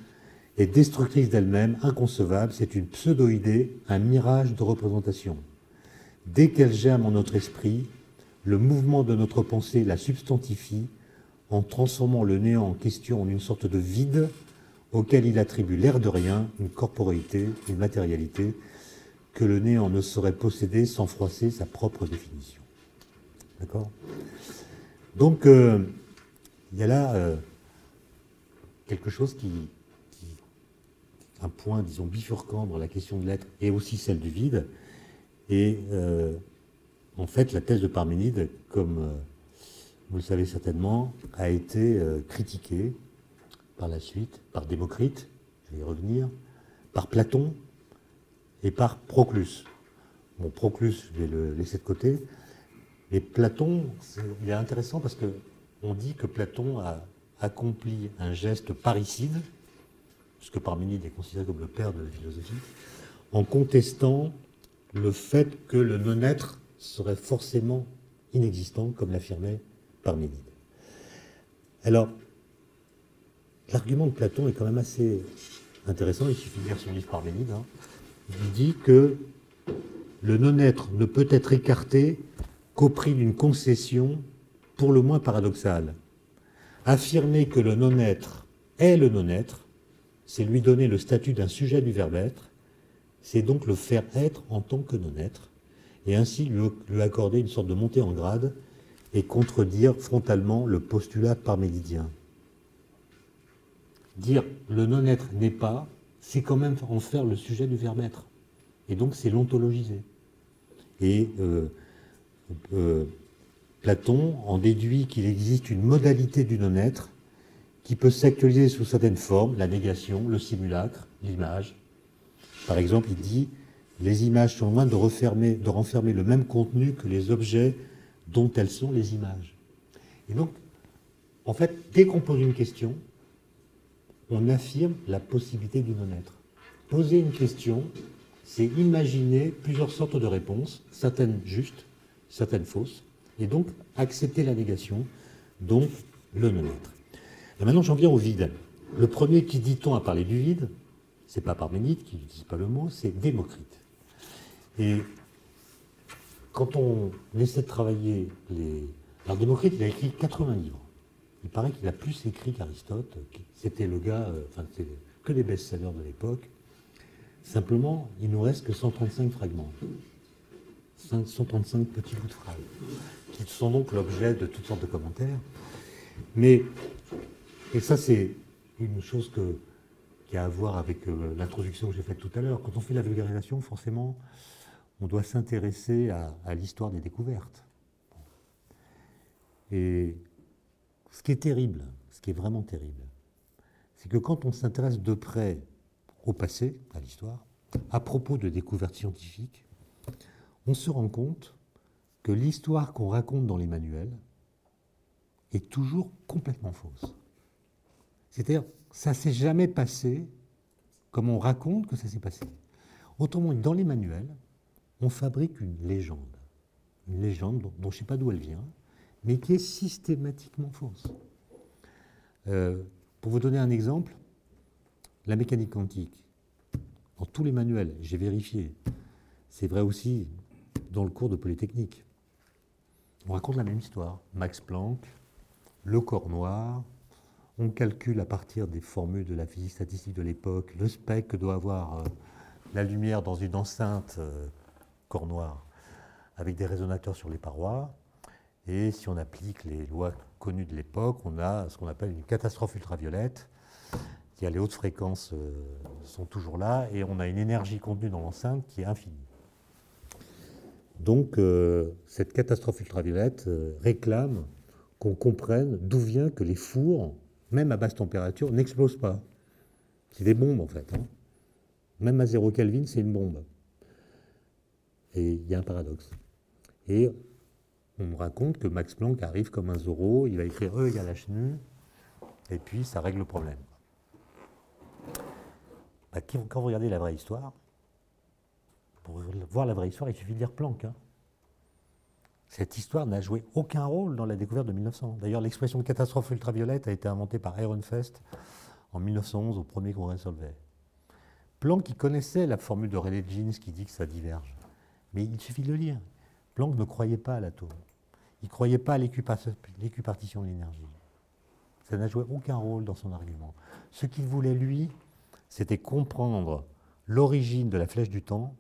est destructrice d'elle-même, inconcevable, c'est une pseudo-idée, un mirage de représentation. Dès qu'elle germe en notre esprit, le mouvement de notre pensée la substantifie en transformant le néant en question en une sorte de vide auquel il attribue l'air de rien, une corporéité, une matérialité, que le néant ne saurait posséder sans froisser sa propre définition. D'accord? Donc, euh, il y a là euh, quelque chose qui, un point, disons, bifurquant dans la question de l'être et aussi celle du vide. Et euh, en fait, la thèse de Parménide, comme vous le savez certainement, a été critiquée par la suite par Démocrite, je vais y revenir, par Platon et par Proclus. Bon, Proclus, je vais le laisser de côté. Mais Platon, il est intéressant parce que on dit que Platon a accompli un geste parricide, puisque Parménide est considéré comme le père de la philosophie, en contestant le fait que le non-être serait forcément inexistant, comme l'affirmait Parménide. Alors, l'argument de Platon est quand même assez intéressant, il suffit de lire son livre Parménide. Hein. Il dit que le non-être ne peut être écarté qu'au prix d'une concession pour le moins paradoxal. Affirmer que le non-être est le non-être, c'est lui donner le statut d'un sujet du verbe être, c'est donc le faire être en tant que non-être, et ainsi lui, accorder une sorte de montée en grade et contredire frontalement le postulat parménidien. Dire le non-être n'est pas, c'est quand même en faire le sujet du verbe être. Et donc c'est l'ontologiser. Et euh, euh, Platon en déduit qu'il existe une modalité du non-être qui peut s'actualiser sous certaines formes, la négation, le simulacre, l'image. Par exemple, il dit les images sont loin de, refermer, de renfermer le même contenu que les objets dont elles sont les images. Et donc, en fait, dès qu'on pose une question, on affirme la possibilité du non-être. Poser une question, c'est imaginer plusieurs sortes de réponses, certaines justes, certaines fausses, et donc accepter la négation, donc le non-être. Maintenant, j'en viens au vide. Le premier qui dit-on à parler du vide, c'est pas Parménide qui n'utilise pas le mot, c'est Démocrite. Et quand on essaie de travailler les. Alors Démocrite, il a écrit 80 livres. Il paraît qu'il a plus écrit qu'Aristote. C'était le gars, euh, enfin, c'est que les best-sellers de l'époque. Simplement, il nous reste que 135 fragments. 135 petits bouts de phrases, qui sont donc l'objet de toutes sortes de commentaires. Mais, et ça c'est une chose qui a à voir avec euh, l'introduction que j'ai faite tout à l'heure, quand on fait la vulgarisation, forcément, on doit s'intéresser à, l'histoire des découvertes. Et ce qui est terrible, ce qui est vraiment terrible, c'est que quand on s'intéresse de près au passé, à l'histoire, à propos de découvertes scientifiques, on se rend compte que l'histoire qu'on raconte dans les manuels est toujours complètement fausse. C'est-à-dire, ça ne s'est jamais passé comme on raconte que ça s'est passé. Autrement dit, dans les manuels, on fabrique une légende. Une légende dont, je ne sais pas d'où elle vient, mais qui est systématiquement fausse. Euh, pour vous donner un exemple, la mécanique quantique. Dans tous les manuels, j'ai vérifié. C'est vrai aussi dans le cours de Polytechnique. On raconte la même histoire. Max Planck, le corps noir, on calcule à partir des formules de la physique statistique de l'époque le spectre que doit avoir euh, la lumière dans une enceinte euh, corps noir avec des résonateurs sur les parois. Et si on applique les lois connues de l'époque, on a ce qu'on appelle une catastrophe ultraviolette. Les hautes fréquences euh, sont toujours là et on a une énergie contenue dans l'enceinte qui est infinie. Donc euh, cette catastrophe ultraviolette euh, réclame qu'on comprenne d'où vient que les fours, même à basse température, n'explosent pas. C'est des bombes en fait. Hein. Même à 0 Kelvin, c'est une bombe. Et il y a un paradoxe. Et on me raconte que Max Planck arrive comme un Zorro, il va écrire E égale H nu, et puis ça règle le problème. Bah, quand vous regardez la vraie histoire, pour voir la vraie histoire, il suffit de lire Planck. Hein. Cette histoire n'a joué aucun rôle dans la découverte de 1900. D'ailleurs, l'expression catastrophe ultraviolette a été inventée par Ehrenfest en 1911 au premier congrès Solvay. Planck, qui connaissait la formule de Rayleigh-Jeans qui dit que ça diverge. Mais il suffit de le lire. Planck ne croyait pas à l'atome. Il ne croyait pas à l'équipartition de l'énergie. Ça n'a joué aucun rôle dans son argument. Ce qu'il voulait, lui, c'était comprendre l'origine de la flèche du temps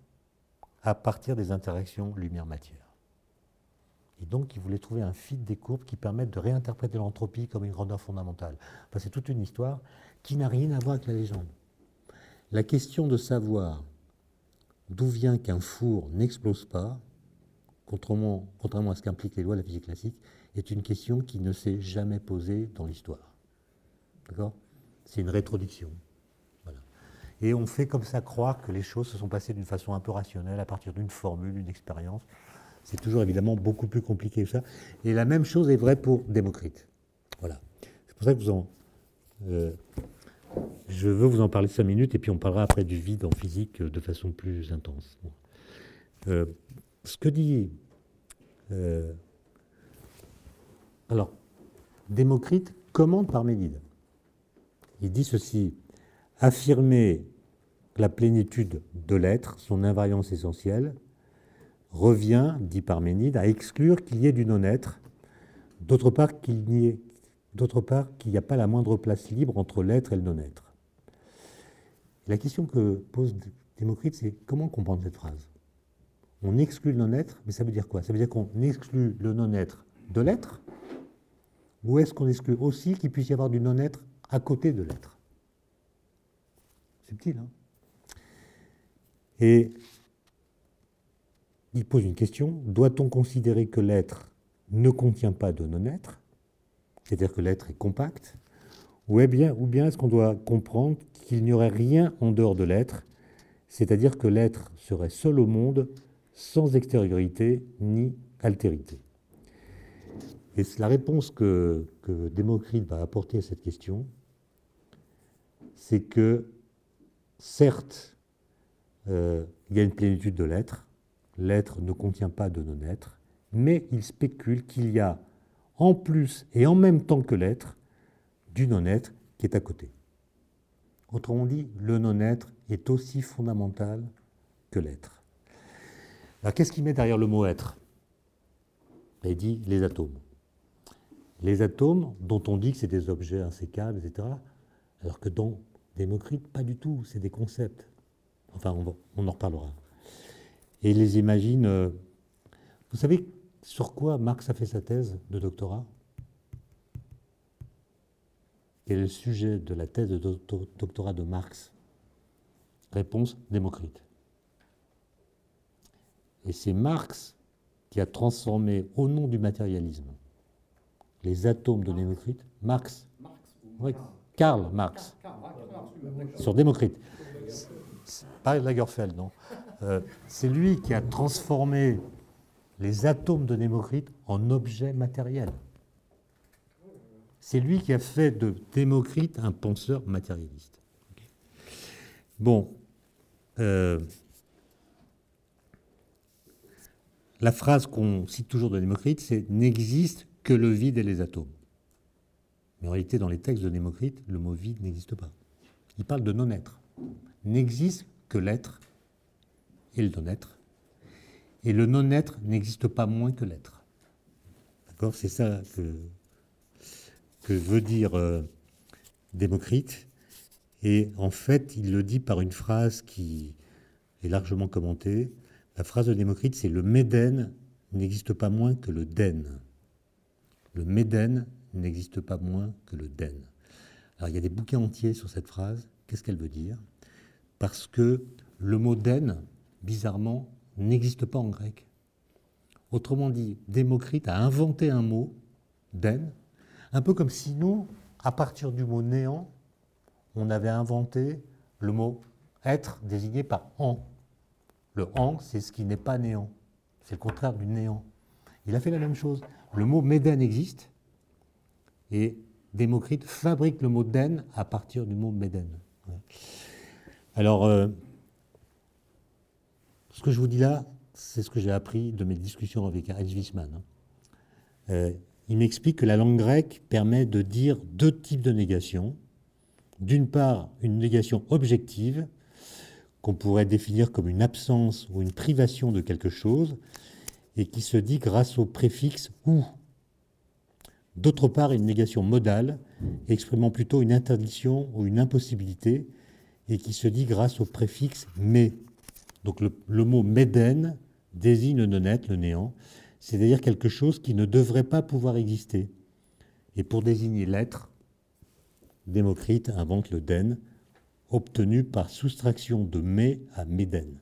à partir des interactions lumière-matière. Et donc, il voulait trouver un fil des courbes qui permettent de réinterpréter l'entropie comme une grandeur fondamentale. c'est toute une histoire qui n'a rien à voir avec la légende. La question de savoir d'où vient qu'un four n'explose pas, contrairement, à ce qu'impliquent les lois de la physique classique, est une question qui ne s'est jamais posée dans l'histoire. D'accord? C'est une rétroduction. Et on fait comme ça croire que les choses se sont passées d'une façon un peu rationnelle à partir d'une formule, d'une expérience. C'est toujours évidemment beaucoup plus compliqué que ça. Et la même chose est vraie pour Démocrite. Voilà. C'est pour ça que vous en. Euh, je veux vous en parler cinq minutes et puis on parlera après du vide en physique de façon plus intense. Euh, ce que dit. Euh, alors, Démocrite commande Parménide. Il dit ceci affirmer la plénitude de l'être, son invariance essentielle, revient, dit Parménide, à exclure qu'il y ait du non-être, d'autre part qu'il n'y ait d'autre part qu'il n'y a pas la moindre place libre entre l'être et le non-être. La question que pose Démocrite, c'est comment comprendre cette phrase? On exclut le non-être, mais ça veut dire quoi? Ça veut dire qu'on exclut le non-être de l'être Ou est-ce qu'on exclut aussi qu'il puisse y avoir du non-être à côté de l'être? Subtil, hein? Et il pose une question, doit-on considérer que l'être ne contient pas de non-être, c'est-à-dire que l'être est compact, ou bien, ou bien est-ce qu'on doit comprendre qu'il n'y aurait rien en dehors de l'être, c'est-à-dire que l'être serait seul au monde, sans extériorité ni altérité Et la réponse que, Démocrite va apporter à cette question, c'est que, certes, euh, il y a une plénitude de l'être, l'être ne contient pas de non-être, mais il spécule qu'il y a en plus et en même temps que l'être, du non-être qui est à côté. Autrement dit, le non-être est aussi fondamental que l'être. Alors qu'est-ce qui met derrière le mot être? Il dit les atomes. Les atomes dont on dit que c'est des objets insécables, etc. Alors que dans Démocrite, pas du tout, c'est des concepts. Enfin, on, on en reparlera. Et il les imagine. Euh, vous savez sur quoi Marx a fait sa thèse de doctorat? Quel est le sujet de la thèse de doctorat de Marx? Réponse Démocrite. Et c'est Marx qui a transformé, au nom du matérialisme, les atomes de Démocrite. Marx. Oui, Karl Marx. Sur Démocrite. Pas Lagerfeld, non. Euh, c'est lui qui a transformé les atomes de Démocrite en objets matériels. C'est lui qui a fait de Démocrite un penseur matérialiste. Bon, euh, la phrase qu'on cite toujours de Démocrite, c'est N'existe que le vide et les atomes. Mais en réalité, dans les textes de Démocrite, le mot vide n'existe pas. Il parle de non-être. N'existe que l'être et le non-être. Et le non-être n'existe pas moins que l'être. D'accord? C'est ça que, veut dire euh, Démocrite. Et en fait, il le dit par une phrase qui est largement commentée. La phrase de Démocrite, c'est le Médène n'existe pas moins que le Den. Le Médène n'existe pas moins que le Den. Alors il y a des bouquins entiers sur cette phrase. Qu'est-ce qu'elle veut dire? Parce que le mot Den, bizarrement, n'existe pas en grec. Autrement dit, Démocrite a inventé un mot, den, un peu comme si nous, à partir du mot néant, on avait inventé le mot être désigné par en. Le en, c'est ce qui n'est pas néant. C'est le contraire du néant. Il a fait la même chose. Le mot méden existe et Démocrite fabrique le mot den à partir du mot méden. Alors, euh, ce que je vous dis là, c'est ce que j'ai appris de mes discussions avec Heinz Wiesmann. Hein. Euh, il m'explique que la langue grecque permet de dire deux types de négation. D'une part, une négation objective, qu'on pourrait définir comme une absence ou une privation de quelque chose, et qui se dit grâce au préfixe ou. D'autre part, une négation modale, exprimant plutôt une interdiction ou une impossibilité, et qui se dit grâce au préfixe mais. Donc le, mot méden désigne le non-être, le néant, c'est-à-dire quelque chose qui ne devrait pas pouvoir exister. Et pour désigner l'être, Démocrite invente le den, obtenu par soustraction de mé à méden.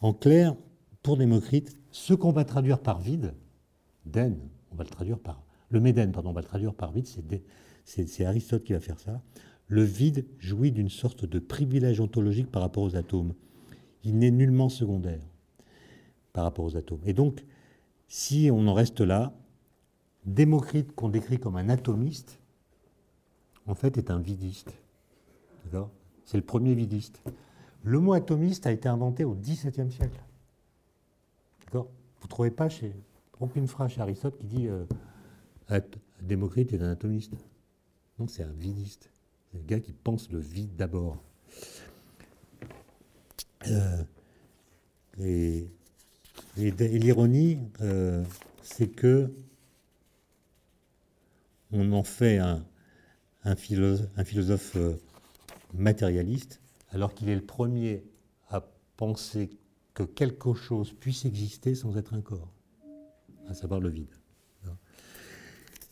En clair, pour Démocrite, ce qu'on va traduire par vide, den, on va le traduire par. Le méden, pardon, on va le traduire par vide, c'est Aristote qui va faire ça. Le vide jouit d'une sorte de privilège ontologique par rapport aux atomes il n'est nullement secondaire par rapport aux atomes. Et donc, si on en reste là, Démocrite, qu'on décrit comme un atomiste, en fait est un vidiste. C'est le premier vidiste. Le mot atomiste a été inventé au XVIIe siècle. Vous ne trouvez pas chez aucune phrase chez Aristote qui dit euh, Démocrite est un atomiste. Non, c'est un vidiste. C'est le gars qui pense le vide d'abord. Euh, et, l'ironie, euh, c'est que on en fait un, philosophe, matérialiste, alors qu'il est le premier à penser que quelque chose puisse exister sans être un corps, à savoir le vide.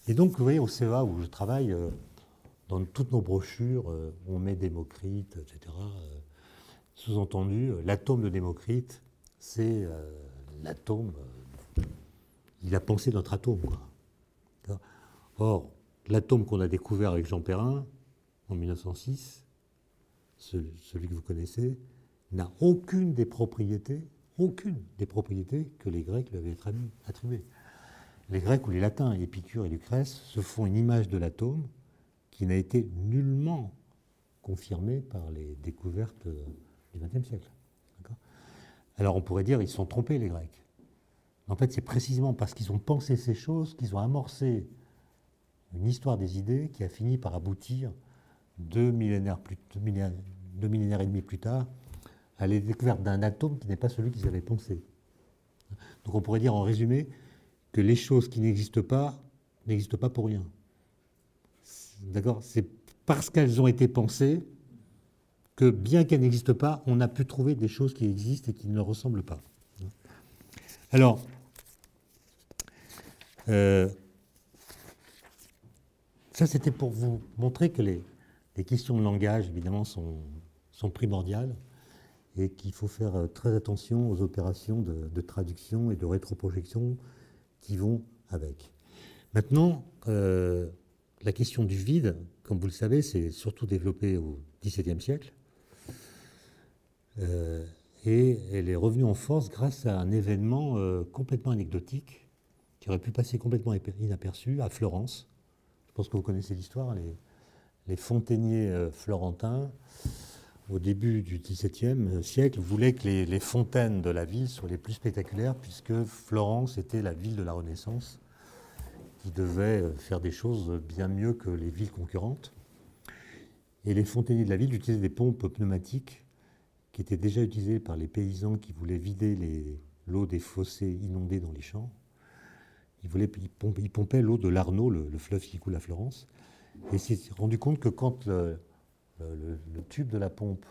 Et donc, vous voyez, au CEA où je travaille, euh, dans toutes nos brochures, euh, on met Démocrite, etc. Euh, Sous-entendu, l'atome de Démocrite, c'est l'atome. il a pensé notre atome, Or, l'atome qu'on a découvert avec Jean Perrin en 1906, celui, que vous connaissez, n'a aucune des propriétés, aucune des propriétés que les Grecs lui avaient attribu- attribuées. Les Grecs ou les Latins, Épicure et Lucrèce, se font une image de l'atome qui n'a été nullement confirmée par les découvertes euh, du XXe siècle. Alors on pourrait dire ils sont trompés les Grecs. En fait, c'est précisément parce qu'ils ont pensé ces choses qu'ils ont amorcé une histoire des idées qui a fini par aboutir deux millénaires, plus, millénaires, deux millénaires et demi plus tard à la découverte d'un atome qui n'est pas celui qu'ils avaient pensé. Donc on pourrait dire en résumé que les choses qui n'existent pas n'existent pas pour rien. D'accord? C'est parce qu'elles ont été pensées que bien qu'elles n'existent pas, on a pu trouver des choses qui existent et qui ne leur ressemblent pas. Alors, euh, ça c'était pour vous montrer que les, les questions de langage, évidemment, sont, primordiales et qu'il faut faire euh, très attention aux opérations de, traduction et de rétroprojection qui vont avec. Maintenant, euh, la question du vide, comme vous le savez, c'est surtout développé au XVIIe siècle. Euh, et elle est revenue en force grâce à un événement complètement anecdotique qui aurait pu passer complètement inaperçu à Florence. Je pense que vous connaissez l'histoire, les fontainiers euh, florentins, au début du XVIIe siècle, voulaient que les, fontaines de la ville soient les plus spectaculaires, puisque Florence était la ville de la Renaissance, qui devait euh, faire des choses bien mieux que les villes concurrentes. Et les fontainiers de la ville utilisaient des pompes pneumatiques qui étaient déjà utilisées par les paysans qui voulaient vider l'eau des fossés inondés dans les champs. Ils, pompaient l'eau de l'Arno, le, le fleuve qui coule à Florence. Et ils s'est rendu compte que quand le, tube de la pompe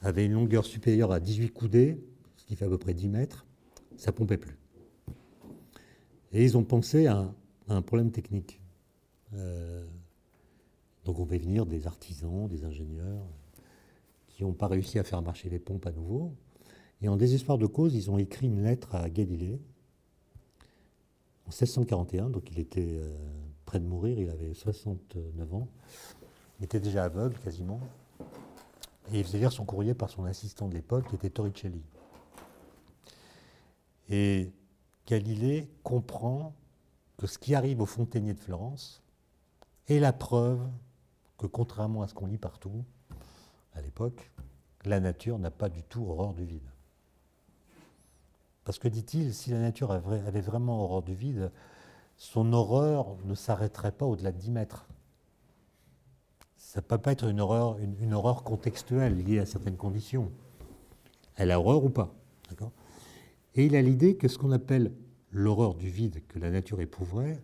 avait une longueur supérieure à 18 coudées, ce qui fait à peu près 10 mètres, ça pompait plus. Et ils ont pensé à un, à un problème technique. Euh, donc on fait venir des artisans, des ingénieurs, qui n'ont pas réussi à faire marcher les pompes à nouveau. Et en désespoir de cause, ils ont écrit une lettre à Galilée en 1641, donc il était euh, près de mourir, il avait 69 ans. Il était déjà aveugle quasiment. Et il faisait lire son courrier par son assistant de l'époque, qui était Torricelli. Et Galilée comprend que ce qui arrive aux fontainiers de Florence est la preuve que, contrairement à ce qu'on lit partout à l'époque, la nature n'a pas du tout horreur du vide. Parce que, dit-il, si la nature avait vraiment horreur du vide, son horreur ne s'arrêterait pas au-delà de 10 mètres. Ça ne peut pas être une horreur, contextuelle liée à certaines conditions. Elle a horreur ou pas. Et il a l'idée que ce qu'on appelle l'horreur du vide que la nature éprouverait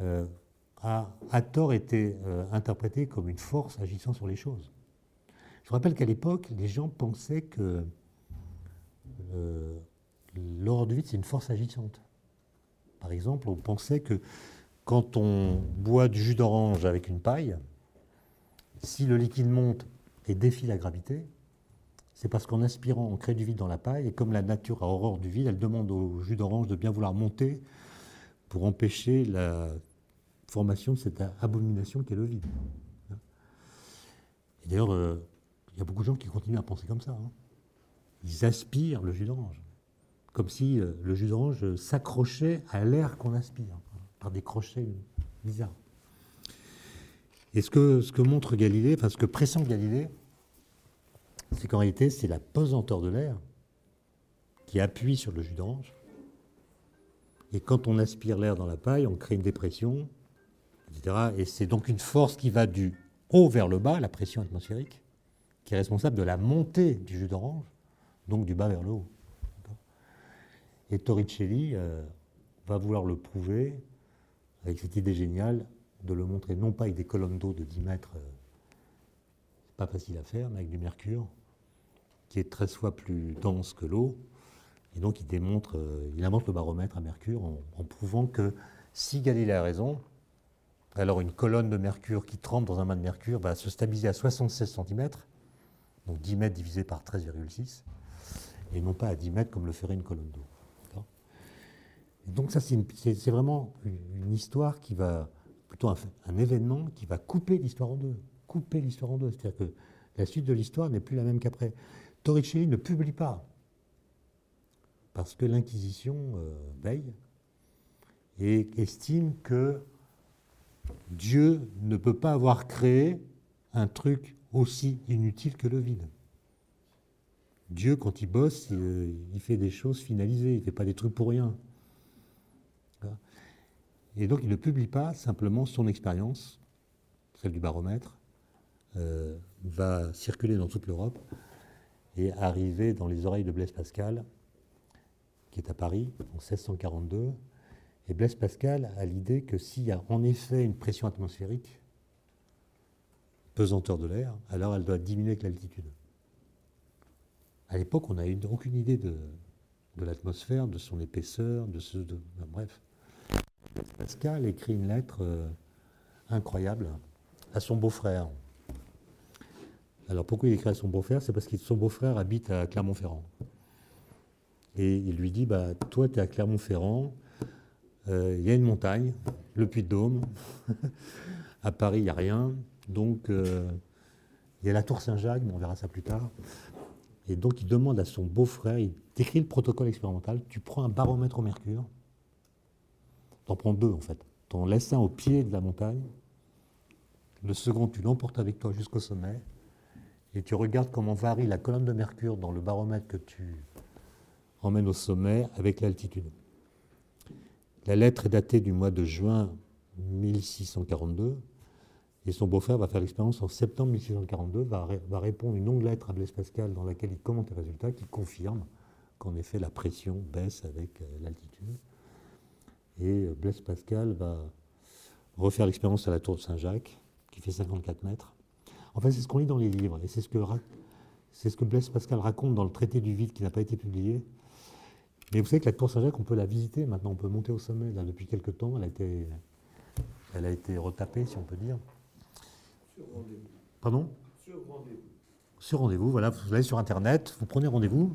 euh, a, à tort été euh, interprété comme une force agissant sur les choses. Je rappelle qu'à l'époque, les gens pensaient que euh, l'horreur du vide, c'est une force agissante. Par exemple, on pensait que quand on boit du jus d'orange avec une paille, si le liquide monte et défie la gravité, c'est parce qu'en aspirant, on crée du vide dans la paille, et comme la nature a horreur du vide, elle demande au jus d'orange de bien vouloir monter pour empêcher la formation de cette abomination qu'est le vide. Et d'ailleurs, euh, il y a beaucoup de gens qui continuent à penser comme ça. hein. Ils aspirent le jus d'orange, comme si euh, le jus d'orange s'accrochait à l'air qu'on aspire, par des crochets bizarres. Et ce que, ce que montre Galilée, enfin ce que pressent Galilée, c'est qu'en réalité, c'est la pesanteur de l'air qui appuie sur le jus d'orange. Et quand on aspire l'air dans la paille, on crée une dépression, etc. Et c'est donc une force qui va du haut vers le bas, la pression atmosphérique, qui est responsable de la montée du jus d'orange, donc du bas vers le haut. Et Torricelli euh, va vouloir le prouver avec cette idée géniale de le montrer non pas avec des colonnes d'eau de 10 mètres, euh, c'est pas facile à faire, mais avec du mercure, qui est 13 fois plus dense que l'eau. Et donc il démontre, euh, il invente le baromètre à mercure en, en prouvant que si Galilée a raison, Alors une colonne de mercure qui trempe dans un mât de mercure va se stabiliser à 76 cm, donc 10 mètres divisé par 13,6, et non pas à 10 mètres comme le ferait une colonne d'eau. Donc ça, c'est vraiment une histoire qui va, plutôt un, événement qui va couper l'histoire en deux. Couper l'histoire en deux. C'est-à-dire que la suite de l'histoire n'est plus la même qu'après. Torricelli ne publie pas, parce que l'Inquisition euh, veille et estime que Dieu ne peut pas avoir créé un truc aussi inutile que le vide. Dieu, quand il bosse, il, fait des choses finalisées, il ne fait pas des trucs pour rien. Et donc il ne publie pas simplement son expérience, celle du baromètre, euh, va circuler dans toute l'Europe et arriver dans les oreilles de Blaise Pascal, qui est à Paris en 1642. Et Blaise Pascal a l'idée que s'il y a en effet une pression atmosphérique, pesanteur de l'air, alors elle doit diminuer avec l'altitude. À l'époque, on n'a aucune idée de, l'atmosphère, de son épaisseur, de ce. De, bref. Pascal écrit une lettre euh, incroyable à son beau-frère. Alors pourquoi il écrit à son beau-frère? C'est parce que son beau-frère habite à Clermont-Ferrand. Et il lui dit, bah, toi tu es à Clermont-Ferrand, euh, il y a une montagne, le Puy-de-Dôme, [LAUGHS] à Paris il n'y a rien, donc euh, il y a la tour Saint-Jacques, mais on verra ça plus tard. Et donc il demande à son beau-frère, il décrit le protocole expérimental, tu prends un baromètre au mercure, en prends deux en fait, t'en laisses un au pied de la montagne, le second tu l'emportes avec toi jusqu'au sommet, et tu regardes comment varie la colonne de mercure dans le baromètre que tu emmènes au sommet avec l'altitude. La lettre est datée du mois de juin 1642 et son beau-frère va faire l'expérience en septembre 1642, va, va, répondre une longue lettre à Blaise Pascal dans laquelle il commente les résultats qui confirme qu'en effet la pression baisse avec euh, l'altitude. Et euh, Blaise Pascal va refaire l'expérience à la tour de Saint-Jacques qui fait 54 mètres en fait, c'est ce qu'on lit dans les livres, et c'est ce que c'est ce que Blaise Pascal raconte dans le traité du vide qui n'a pas été publié. Mais vous savez que la tour Saint-Jacques, on peut la visiter. Maintenant, on peut monter au sommet. Là, depuis quelques temps, elle a été, elle a été retapée, si on peut dire. Sur rendez-vous. Pardon? Sur rendez-vous. Sur rendez-vous, voilà. Vous allez sur Internet, vous prenez rendez-vous.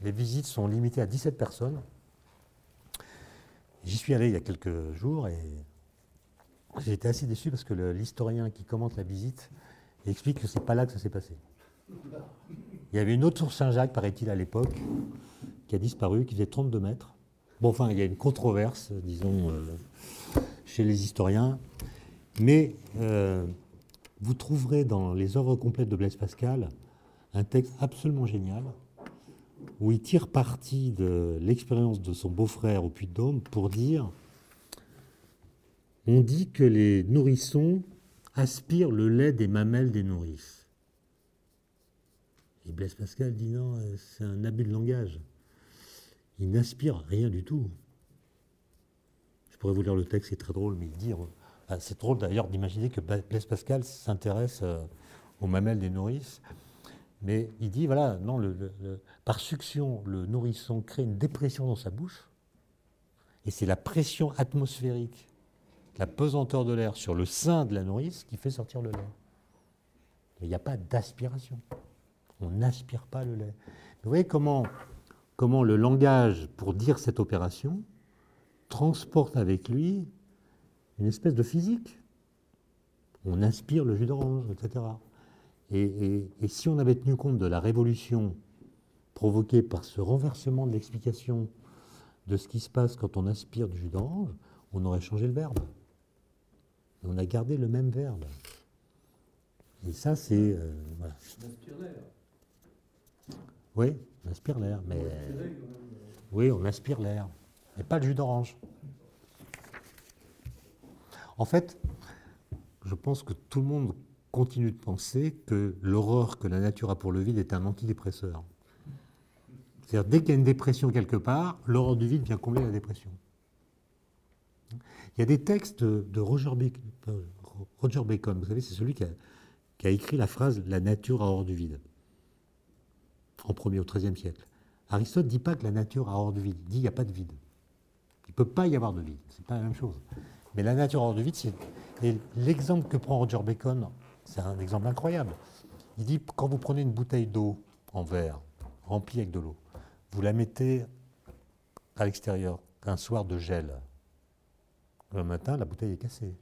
Les visites sont limitées à 17 personnes. J'y suis allé il y a quelques jours et j'ai été assez déçu parce que l'historien qui commente la visite explique que c'est pas là que ça s'est passé. Il y avait une autre tour Saint-Jacques, paraît-il, à l'époque, qui a disparu, qui faisait 32 mètres. Bon, enfin, il y a une controverse, disons, euh, chez les historiens. Mais euh, vous trouverez dans les œuvres complètes de Blaise Pascal un texte absolument génial où il tire parti de l'expérience de son beau-frère au Puy-de-Dôme pour dire on dit que les nourrissons aspire le lait des mamelles des nourrices. Et Blaise Pascal dit non, euh, c'est un abus de langage. Il n'aspire rien du tout. Je pourrais vous lire le texte, c'est très drôle, mais dire. Ah, c'est drôle d'ailleurs d'imaginer que Blaise Pascal s'intéresse euh, aux mamelles des nourrices. Mais il dit, voilà, non, par succion, le nourrisson crée une dépression dans sa bouche, et c'est la pression atmosphérique la pesanteur de l'air sur le sein de la nourrice qui fait sortir le lait. Il n'y a pas d'aspiration. On n'aspire pas le lait. Vous voyez comment, comment le langage, pour dire cette opération, transporte avec lui une espèce de physique. On aspire le jus d'orange, etc. Et, et, si on avait tenu compte de la révolution provoquée par ce renversement de l'explication de ce qui se passe quand on aspire du jus d'orange, on aurait changé le verbe on a gardé le même verbe. Et ça, c'est. Euh, voilà. On aspire l'air. Oui, on aspire l'air, mais. Oui, on aspire l'air. Mais pas le jus d'orange. En fait, je pense que tout le monde continue de penser que l'horreur que la nature a pour le vide est un antidépresseur. C'est-à-dire, dès qu'il y a une dépression quelque part, l'horreur du vide vient combler la dépression. Il y a des textes de Roger Bacon. vous savez, c'est celui qui a, écrit la phrase La nature a hors du vide, en premier au XIIIe siècle. Aristote ne dit pas que la nature a hors du vide, il dit qu'il n'y a pas de vide. Il ne peut pas y avoir de vide, ce n'est pas la même chose. Mais la nature hors du vide, c'est. L'exemple que prend Roger Bacon, c'est un exemple incroyable. Il dit quand vous prenez une bouteille d'eau en verre, remplie avec de l'eau, vous la mettez à l'extérieur, un soir de gel. Le matin, la bouteille est cassée.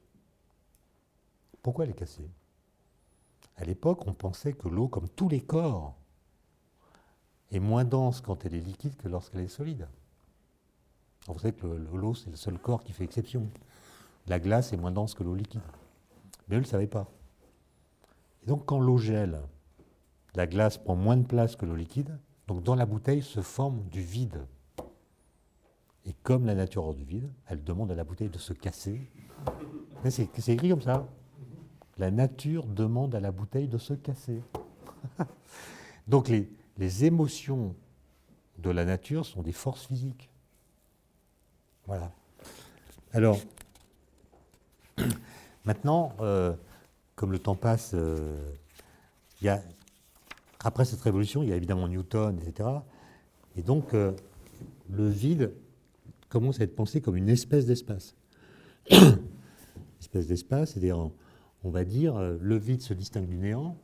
Pourquoi elle est cassée? À l'époque, on pensait que l'eau, comme tous les corps, est moins dense quand elle est liquide que lorsqu'elle est solide. vous savez que l'eau, c'est le seul corps qui fait exception. La glace est moins dense que l'eau liquide. Mais eux ne le savaient pas. Et donc quand l'eau gèle, la glace prend moins de place que l'eau liquide, donc dans la bouteille se forme du vide. Et comme la nature hors du vide, elle demande à la bouteille de se casser. C'est écrit comme ça. La nature demande à la bouteille de se casser. [LAUGHS] donc les, émotions de la nature sont des forces physiques. Voilà. Alors, [CLEARS THROAT] maintenant, euh, comme le temps passe, euh, y a, après cette révolution, il y a évidemment Newton, etc. Et donc, euh, le vide commence à être pensé comme une espèce d'espace. [COUGHS] espèce d'espace, c'est-à-dire, on va dire, le vide se distingue du néant,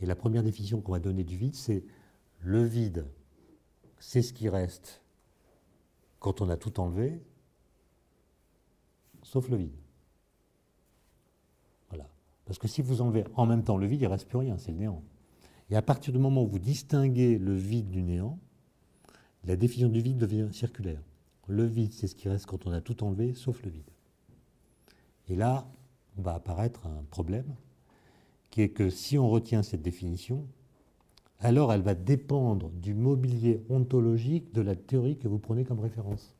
et la première définition qu'on va donner du vide, c'est le vide, c'est ce qui reste quand on a tout enlevé, sauf le vide. Voilà. Parce que si vous enlevez en même temps le vide, il ne reste plus rien, c'est le néant. Et à partir du moment où vous distinguez le vide du néant, la définition du vide devient circulaire. Le vide, c'est ce qui reste quand on a tout enlevé, sauf le vide. Et là, on va apparaître un problème, qui est que si on retient cette définition, alors elle va dépendre du mobilier ontologique de la théorie que vous prenez comme référence.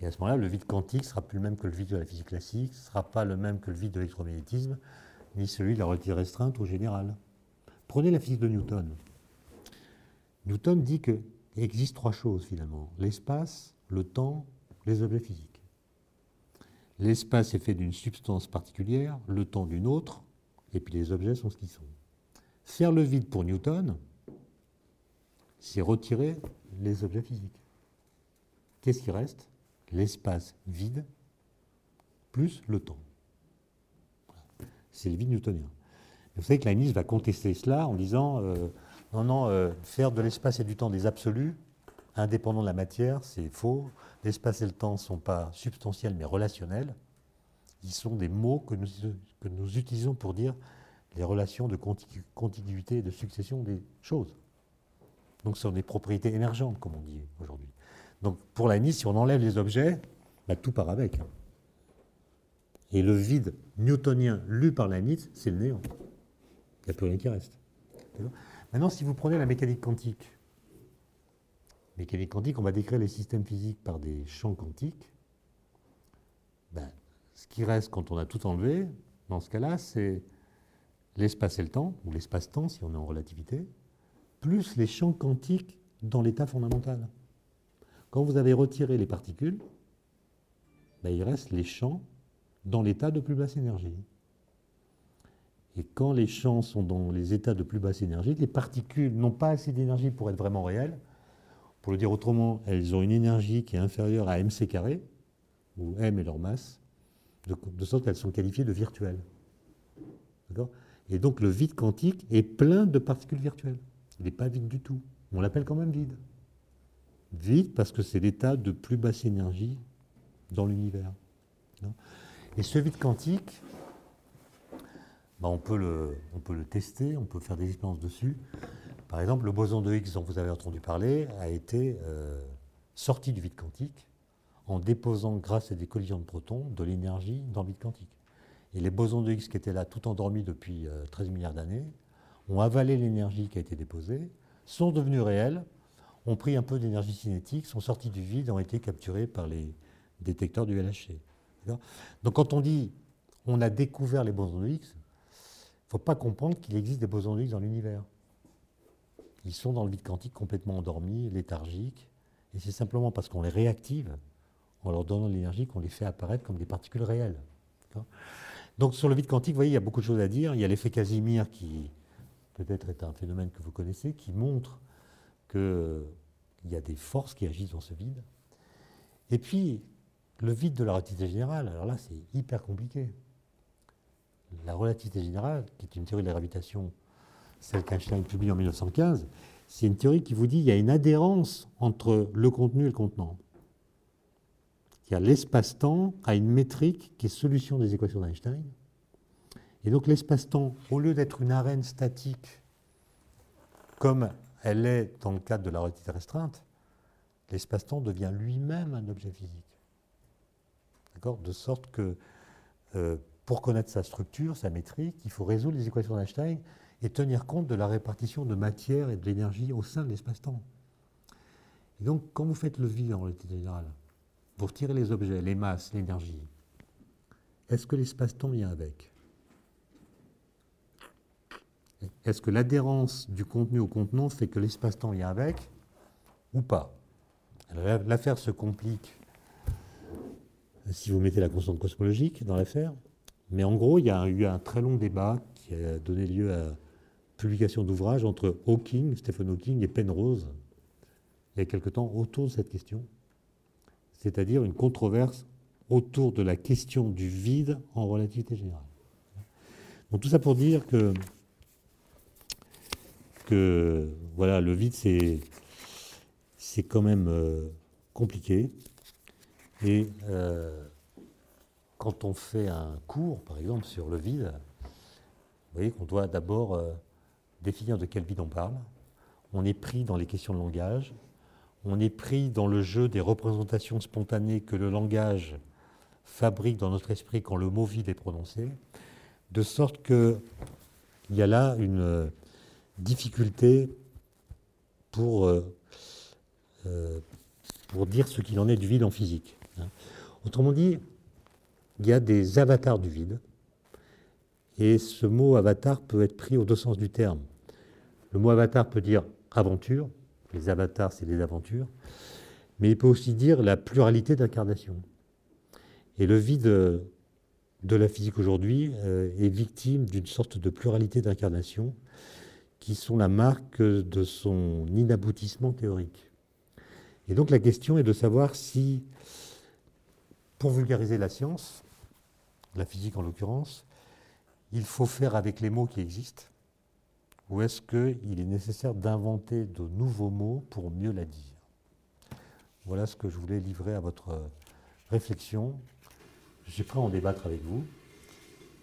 Et à ce moment-là, le vide quantique ne sera plus le même que le vide de la physique classique, ne sera pas le même que le vide de l'électromagnétisme, ni celui de la relativité restreinte au général. Prenez la physique de Newton. Newton dit qu'il existe trois choses finalement l'espace, le temps, les objets physiques. L'espace est fait d'une substance particulière, le temps d'une autre, et puis les objets sont ce qu'ils sont. Faire le vide pour Newton, c'est retirer les objets physiques. Qu'est-ce qui reste? L'espace vide plus le temps. C'est le vide newtonien. Vous savez que Leibniz va contester cela en disant euh, non, non, euh, faire de l'espace et du temps des absolus, indépendants de la matière, c'est faux. L'espace et le temps ne sont pas substantiels mais relationnels. Ils sont des mots que nous, que nous utilisons pour dire les relations de contiguïté et de succession des choses. Donc ce sont des propriétés émergentes, comme on dit aujourd'hui. Donc pour la si on enlève les objets, bah, tout part avec. Hein. Et le vide newtonien lu par la c'est le néant. Il n'y a plus rien qui reste. Maintenant, si vous prenez la mécanique quantique, mécanique quantique, on va décrire les systèmes physiques par des champs quantiques. Ben, ce qui reste quand on a tout enlevé, dans ce cas-là, c'est l'espace et le temps, ou l'espace-temps si on est en relativité, plus les champs quantiques dans l'état fondamental. Quand vous avez retiré les particules, ben, il reste les champs dans l'état de plus basse énergie. Et quand les champs sont dans les états de plus basse énergie, les particules n'ont pas assez d'énergie pour être vraiment réelles, pour le dire autrement, elles ont une énergie qui est inférieure à mc où m est leur masse, de, sorte qu'elles sont qualifiées de virtuelles. Et donc le vide quantique est plein de particules virtuelles. Il n'est pas vide du tout. On l'appelle quand même vide. Vide parce que c'est l'état de plus basse énergie dans l'univers. Et ce vide quantique, bah, on, peut le, tester, on peut faire des expériences dessus. Par exemple, le boson de Higgs dont vous avez entendu parler a été euh, sorti du vide quantique en déposant, grâce à des collisions de protons, de l'énergie dans le vide quantique. Et les bosons de Higgs qui étaient là tout endormis depuis 13 euh, milliards d'années ont avalé l'énergie qui a été déposée, sont devenus réels, ont pris un peu d'énergie cinétique, sont sortis du vide, ont été capturés par les détecteurs du LHC. Donc quand on dit on a découvert les bosons de Higgs, il ne faut pas comprendre qu'il existe des bosons de Higgs dans l'univers. Ils sont dans le vide quantique complètement endormis, léthargiques, et c'est simplement parce qu'on les réactive, en leur donnant de l'énergie, qu'on les fait apparaître comme des particules réelles. Donc sur le vide quantique, vous voyez, il y a beaucoup de choses à dire. Il y a l'effet Casimir qui peut-être est un phénomène que vous connaissez, qui montre qu'il y a des forces qui agissent dans ce vide. Et puis, le vide de la relativité générale, alors là, c'est hyper compliqué. La relativité générale, qui est une théorie de la gravitation, celle qu'Einstein publie en 1915, c'est une théorie qui vous dit qu'il y a une adhérence entre le contenu et le contenant. Il y a l'espace-temps à une métrique qui est solution des équations d'Einstein. Et donc l'espace-temps, au lieu d'être une arène statique, comme elle est dans le cadre de la relativité restreinte, l'espace-temps devient lui-même un objet physique. De sorte que euh, pour connaître sa structure, sa métrique, il faut résoudre les équations d'Einstein et tenir compte de la répartition de matière et de l'énergie au sein de l'espace-temps. Et donc, quand vous faites le vide en relativité générale, vous retirez les objets, les masses, l'énergie, est-ce que l'espace-temps vient avec? Est-ce que l'adhérence du contenu au contenant fait que l'espace-temps vient avec ou pas? L'affaire se complique si vous mettez la constante cosmologique dans l'affaire. Mais en gros, il y a eu un très long débat qui a donné lieu à publication d'ouvrages entre Hawking, Stephen Hawking et Penrose, il y a quelque temps, autour de cette question, c'est-à-dire une controverse autour de la question du vide en relativité générale. Donc tout ça pour dire que, que voilà, le vide, c'est, quand même euh, compliqué. Et euh, quand on fait un cours, par exemple, sur le vide, vous voyez qu'on doit d'abord euh, définir de quel vide on parle. On est pris dans les questions de langage. On est pris dans le jeu des représentations spontanées que le langage fabrique dans notre esprit quand le mot vide est prononcé, de sorte qu'il y a là une euh, difficulté pour, pour dire ce qu'il en est du vide en physique. Autrement dit, il y a des avatars du vide, et ce mot avatar peut être pris aux deux sens du terme. Le mot avatar peut dire aventure, les avatars c'est des aventures, mais il peut aussi dire la pluralité d'incarnations. Et le vide de la physique aujourd'hui euh, est victime d'une sorte de pluralité d'incarnations qui sont la marque de son inaboutissement théorique. Et donc la question est de savoir si, pour vulgariser la science, la physique en l'occurrence, il faut faire avec les mots qui existent ou est-ce qu'il est nécessaire d'inventer de nouveaux mots pour mieux la dire? Voilà ce que je voulais livrer à votre réflexion. J'ai prêt à en débattre avec vous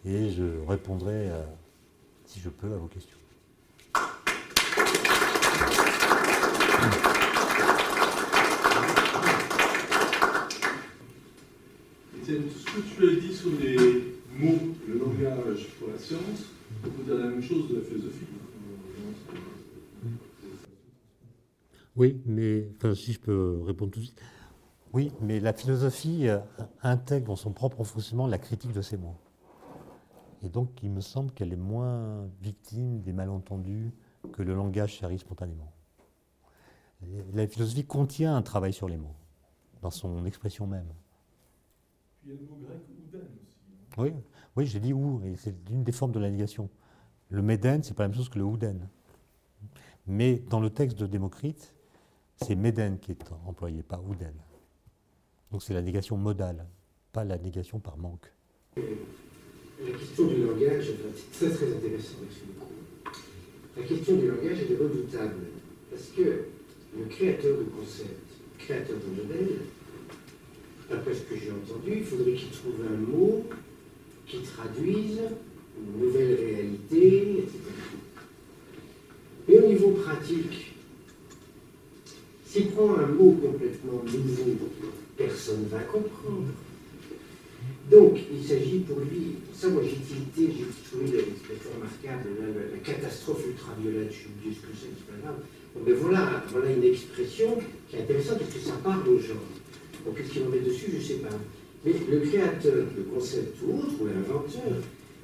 et je répondrai, euh, si je peux, à vos questions. Ce que tu as dit sur les mots, le langage pour la science, on peut dire la même chose de la philosophie. Oui, mais si je peux répondre tout de suite. Oui, mais la philosophie euh, intègre dans son propre fonctionnement la critique de ces mots. Et donc, il me semble qu'elle est moins victime des malentendus que le langage charrie spontanément. La philosophie contient un travail sur les mots, dans son expression même. Il y a le mot grec ouden aussi. Oui, oui j'ai dit ou, et c'est une des formes de la négation. Le méden, c'est pas la même chose que le ouden. Mais dans le texte de Démocrite, c'est Méden qui est employé, pas Ouden. Donc c'est la négation modale, pas la négation par manque. La question du langage est très très intéressante, merci beaucoup. La question du langage est redoutable, parce que le créateur de concept, créateur de modèle, d'après ce que j'ai entendu, il faudrait qu'il trouve un mot qui traduise une nouvelle réalité, etc. Mais au niveau pratique, s'il prend un mot complètement nouveau, personne ne va comprendre. Donc, il s'agit pour lui, ça moi j'ai tilté, j'ai trouvé l'expression remarquable, la, catastrophe ultraviolette, je me dis ce que c'est, c'est pas grave? Mais voilà, voilà une expression qui est intéressante parce que ça parle aux gens. Donc, qu'est-ce qu'il en met dessus, je ne sais pas. Mais le créateur de concept ou autre, ou l'inventeur,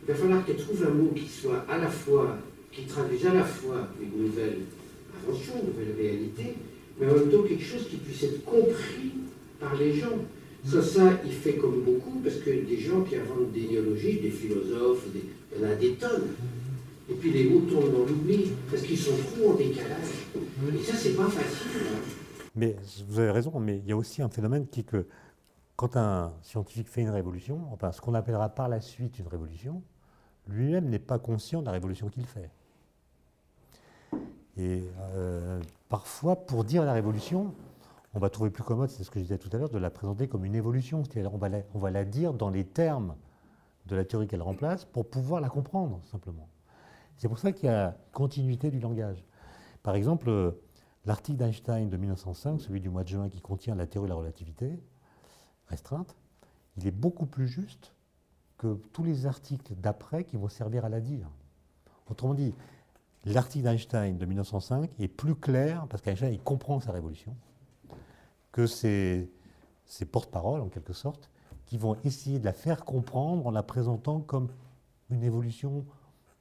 il va falloir qu'il trouve un mot qui soit à la fois, qui traduise à la fois une nouvelle invention, une nouvelle réalité, mais en même temps quelque chose qui puisse être compris par les gens. Ça, ça, il fait comme beaucoup, parce que des gens qui inventent des néologies, des philosophes, il y en a des tonnes. Et puis les mots tombent dans l'oubli, parce qu'ils sont trop en décalage. Et ça, c'est pas facile. Hein. Mais vous avez raison, mais il y a aussi un phénomène qui est que quand un scientifique fait une révolution, enfin ce qu'on appellera par la suite une révolution, lui-même n'est pas conscient de la révolution qu'il fait. Et euh, parfois, pour dire la révolution, on va trouver plus commode, c'est ce que je disais tout à l'heure, de la présenter comme une évolution. C'est-à-dire on va, va la dire dans les termes de la théorie qu'elle remplace pour pouvoir la comprendre, simplement. C'est pour ça qu'il y a continuité du langage. Par exemple, euh, l'article d'Einstein de 1905, celui du mois de juin qui contient la théorie de la relativité restreinte, il est beaucoup plus juste que tous les articles d'après qui vont servir à la dire. Autrement dit, l'article d'Einstein de 1905 est plus clair, parce qu'Einstein comprend sa révolution, que ses, ses porte-paroles, en quelque sorte, qui vont essayer de la faire comprendre en la présentant comme une évolution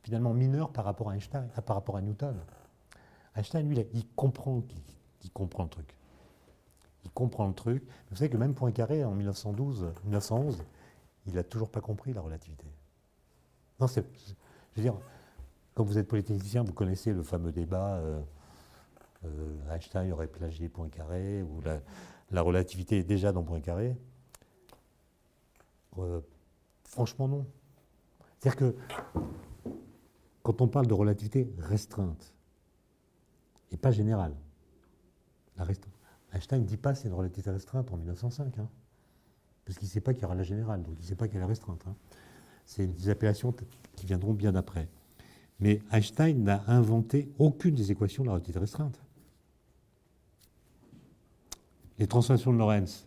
finalement mineure par rapport à Einstein, par rapport à Newton. Einstein, lui, il comprend qu'il comprend le truc. Il comprend le truc. Vous savez que même Poincaré, en 1912, 1911, il n'a toujours pas compris la relativité. Non, c'est, je veux dire, quand vous êtes polytechnicien, vous connaissez le fameux débat euh, euh, Einstein aurait plagié Poincaré, ou la, relativité est déjà dans Poincaré. Euh, franchement, non. C'est-à-dire que quand on parle de relativité restreinte, pas générale, Einstein ne dit pas c'est une relativité restreinte en 1905. Hein parce qu'il ne sait pas qu'il y aura la générale, donc il ne sait pas qu'elle est restreinte. Hein. C'est des appellations qui viendront bien après. Mais Einstein n'a inventé aucune des équations de la relativité restreinte. Les transformations de Lorentz,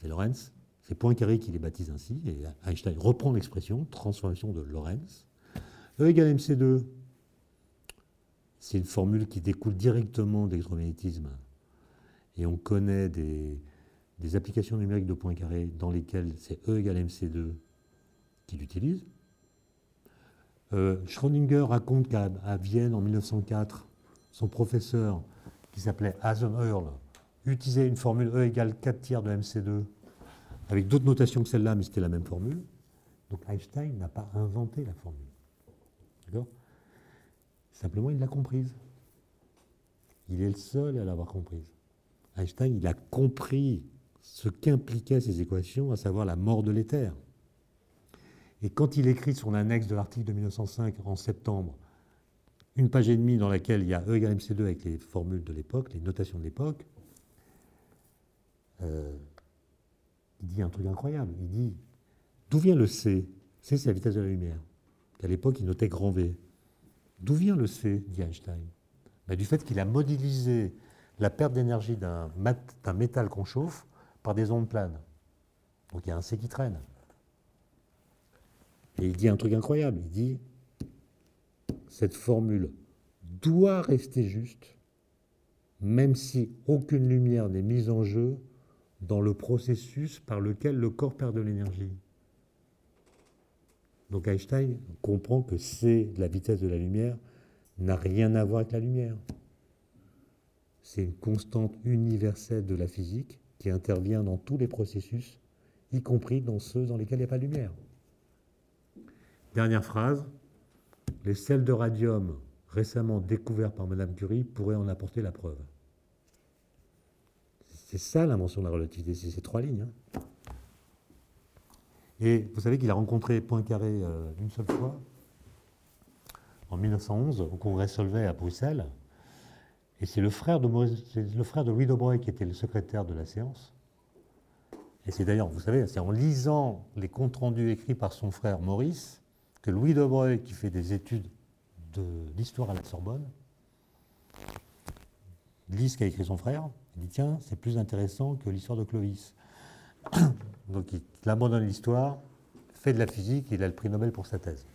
c'est Lorentz, c'est Poincaré qui les baptise ainsi, et Einstein reprend l'expression transformation de Lorentz. E égale mc2, c'est une formule qui découle directement d'électromagnétisme. Et on connaît des, applications numériques de Poincaré dans lesquelles c'est E égale MC2 qu'il utilise. Euh, Schrödinger raconte qu'à Vienne en 1904, son professeur, qui s'appelait Earl, utilisait une formule E égale 4 tiers de MC2, avec d'autres notations que celle-là, mais c'était la même formule. Donc Einstein n'a pas inventé la formule. D'accord? Simplement, il l'a comprise. Il est le seul à l'avoir comprise. Einstein, il a compris ce qu'impliquaient ces équations, à savoir la mort de l'éther. Et quand il écrit son annexe de l'article de 1905 en septembre, une page et demie dans laquelle il y a E égale MC2 avec les formules de l'époque, les notations de l'époque, euh, il dit un truc incroyable. Il dit D'où vient le C? C, c'est la vitesse de la lumière. À l'époque, il notait grand V. D'où vient le C dit Einstein ben, Du fait qu'il a modélisé la perte d'énergie d'un métal qu'on chauffe par des ondes planes. Donc il y a un C qui traîne. Et il dit un truc incroyable. Il dit cette formule doit rester juste, même si aucune lumière n'est mise en jeu dans le processus par lequel le corps perd de l'énergie. Donc Einstein comprend que C, la vitesse de la lumière, n'a rien à voir avec la lumière. C'est une constante universelle de la physique qui intervient dans tous les processus, y compris dans ceux dans lesquels il n'y a pas de lumière. Dernière phrase, les sels de radium récemment découverts par Mme Curie pourraient en apporter la preuve. C'est ça l'invention de la relativité, c'est ces trois lignes. Hein. Et vous savez qu'il a rencontré Poincaré euh, une seule fois, en 1911, au congrès Solvay à Bruxelles. Et c'est le, frère de le de Louis Dobreuil qui était le secrétaire de la séance. Et c'est d'ailleurs, vous savez, c'est en lisant les comptes rendus écrits par son frère Maurice que Louis Dobreuil, qui fait des études de l'histoire à la Sorbonne, lit ce qu'a écrit son frère, il dit tiens, c'est plus intéressant que l'histoire de Clovis. Donc il abandonne l'histoire, fait de la physique, il a le prix Nobel pour sa thèse.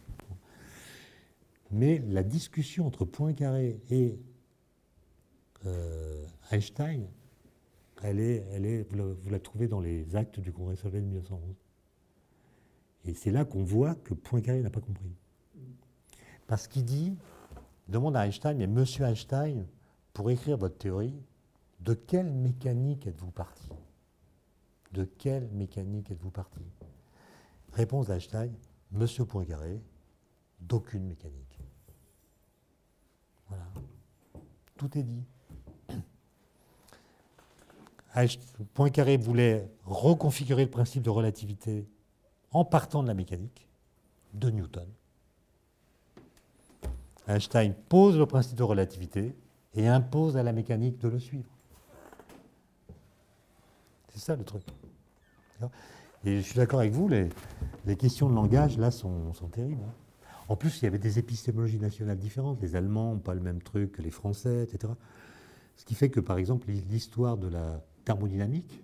Mais la discussion entre Poincaré et euh, Einstein, elle est, vous, la, trouvez dans les actes du Congrès Solvay de 1911. Et c'est là qu'on voit que Poincaré n'a pas compris. Parce qu'il dit, demande à Einstein, mais monsieur Einstein, pour écrire votre théorie, de quelle mécanique êtes-vous parti? De quelle mécanique êtes-vous parti? Réponse d'Einstein, monsieur Poincaré, d'aucune mécanique. Voilà. Tout est dit. Poincaré voulait reconfigurer le principe de relativité en partant de la mécanique de Newton. Einstein pose le principe de relativité et impose à la mécanique de le suivre. C'est ça le truc. Et je suis d'accord avec vous, les, questions de langage, là, sont, terribles. Hein. En plus, il y avait des épistémologies nationales différentes. Les Allemands n'ont pas le même truc que les Français, etc. Ce qui fait que, par exemple, l'histoire de la thermodynamique,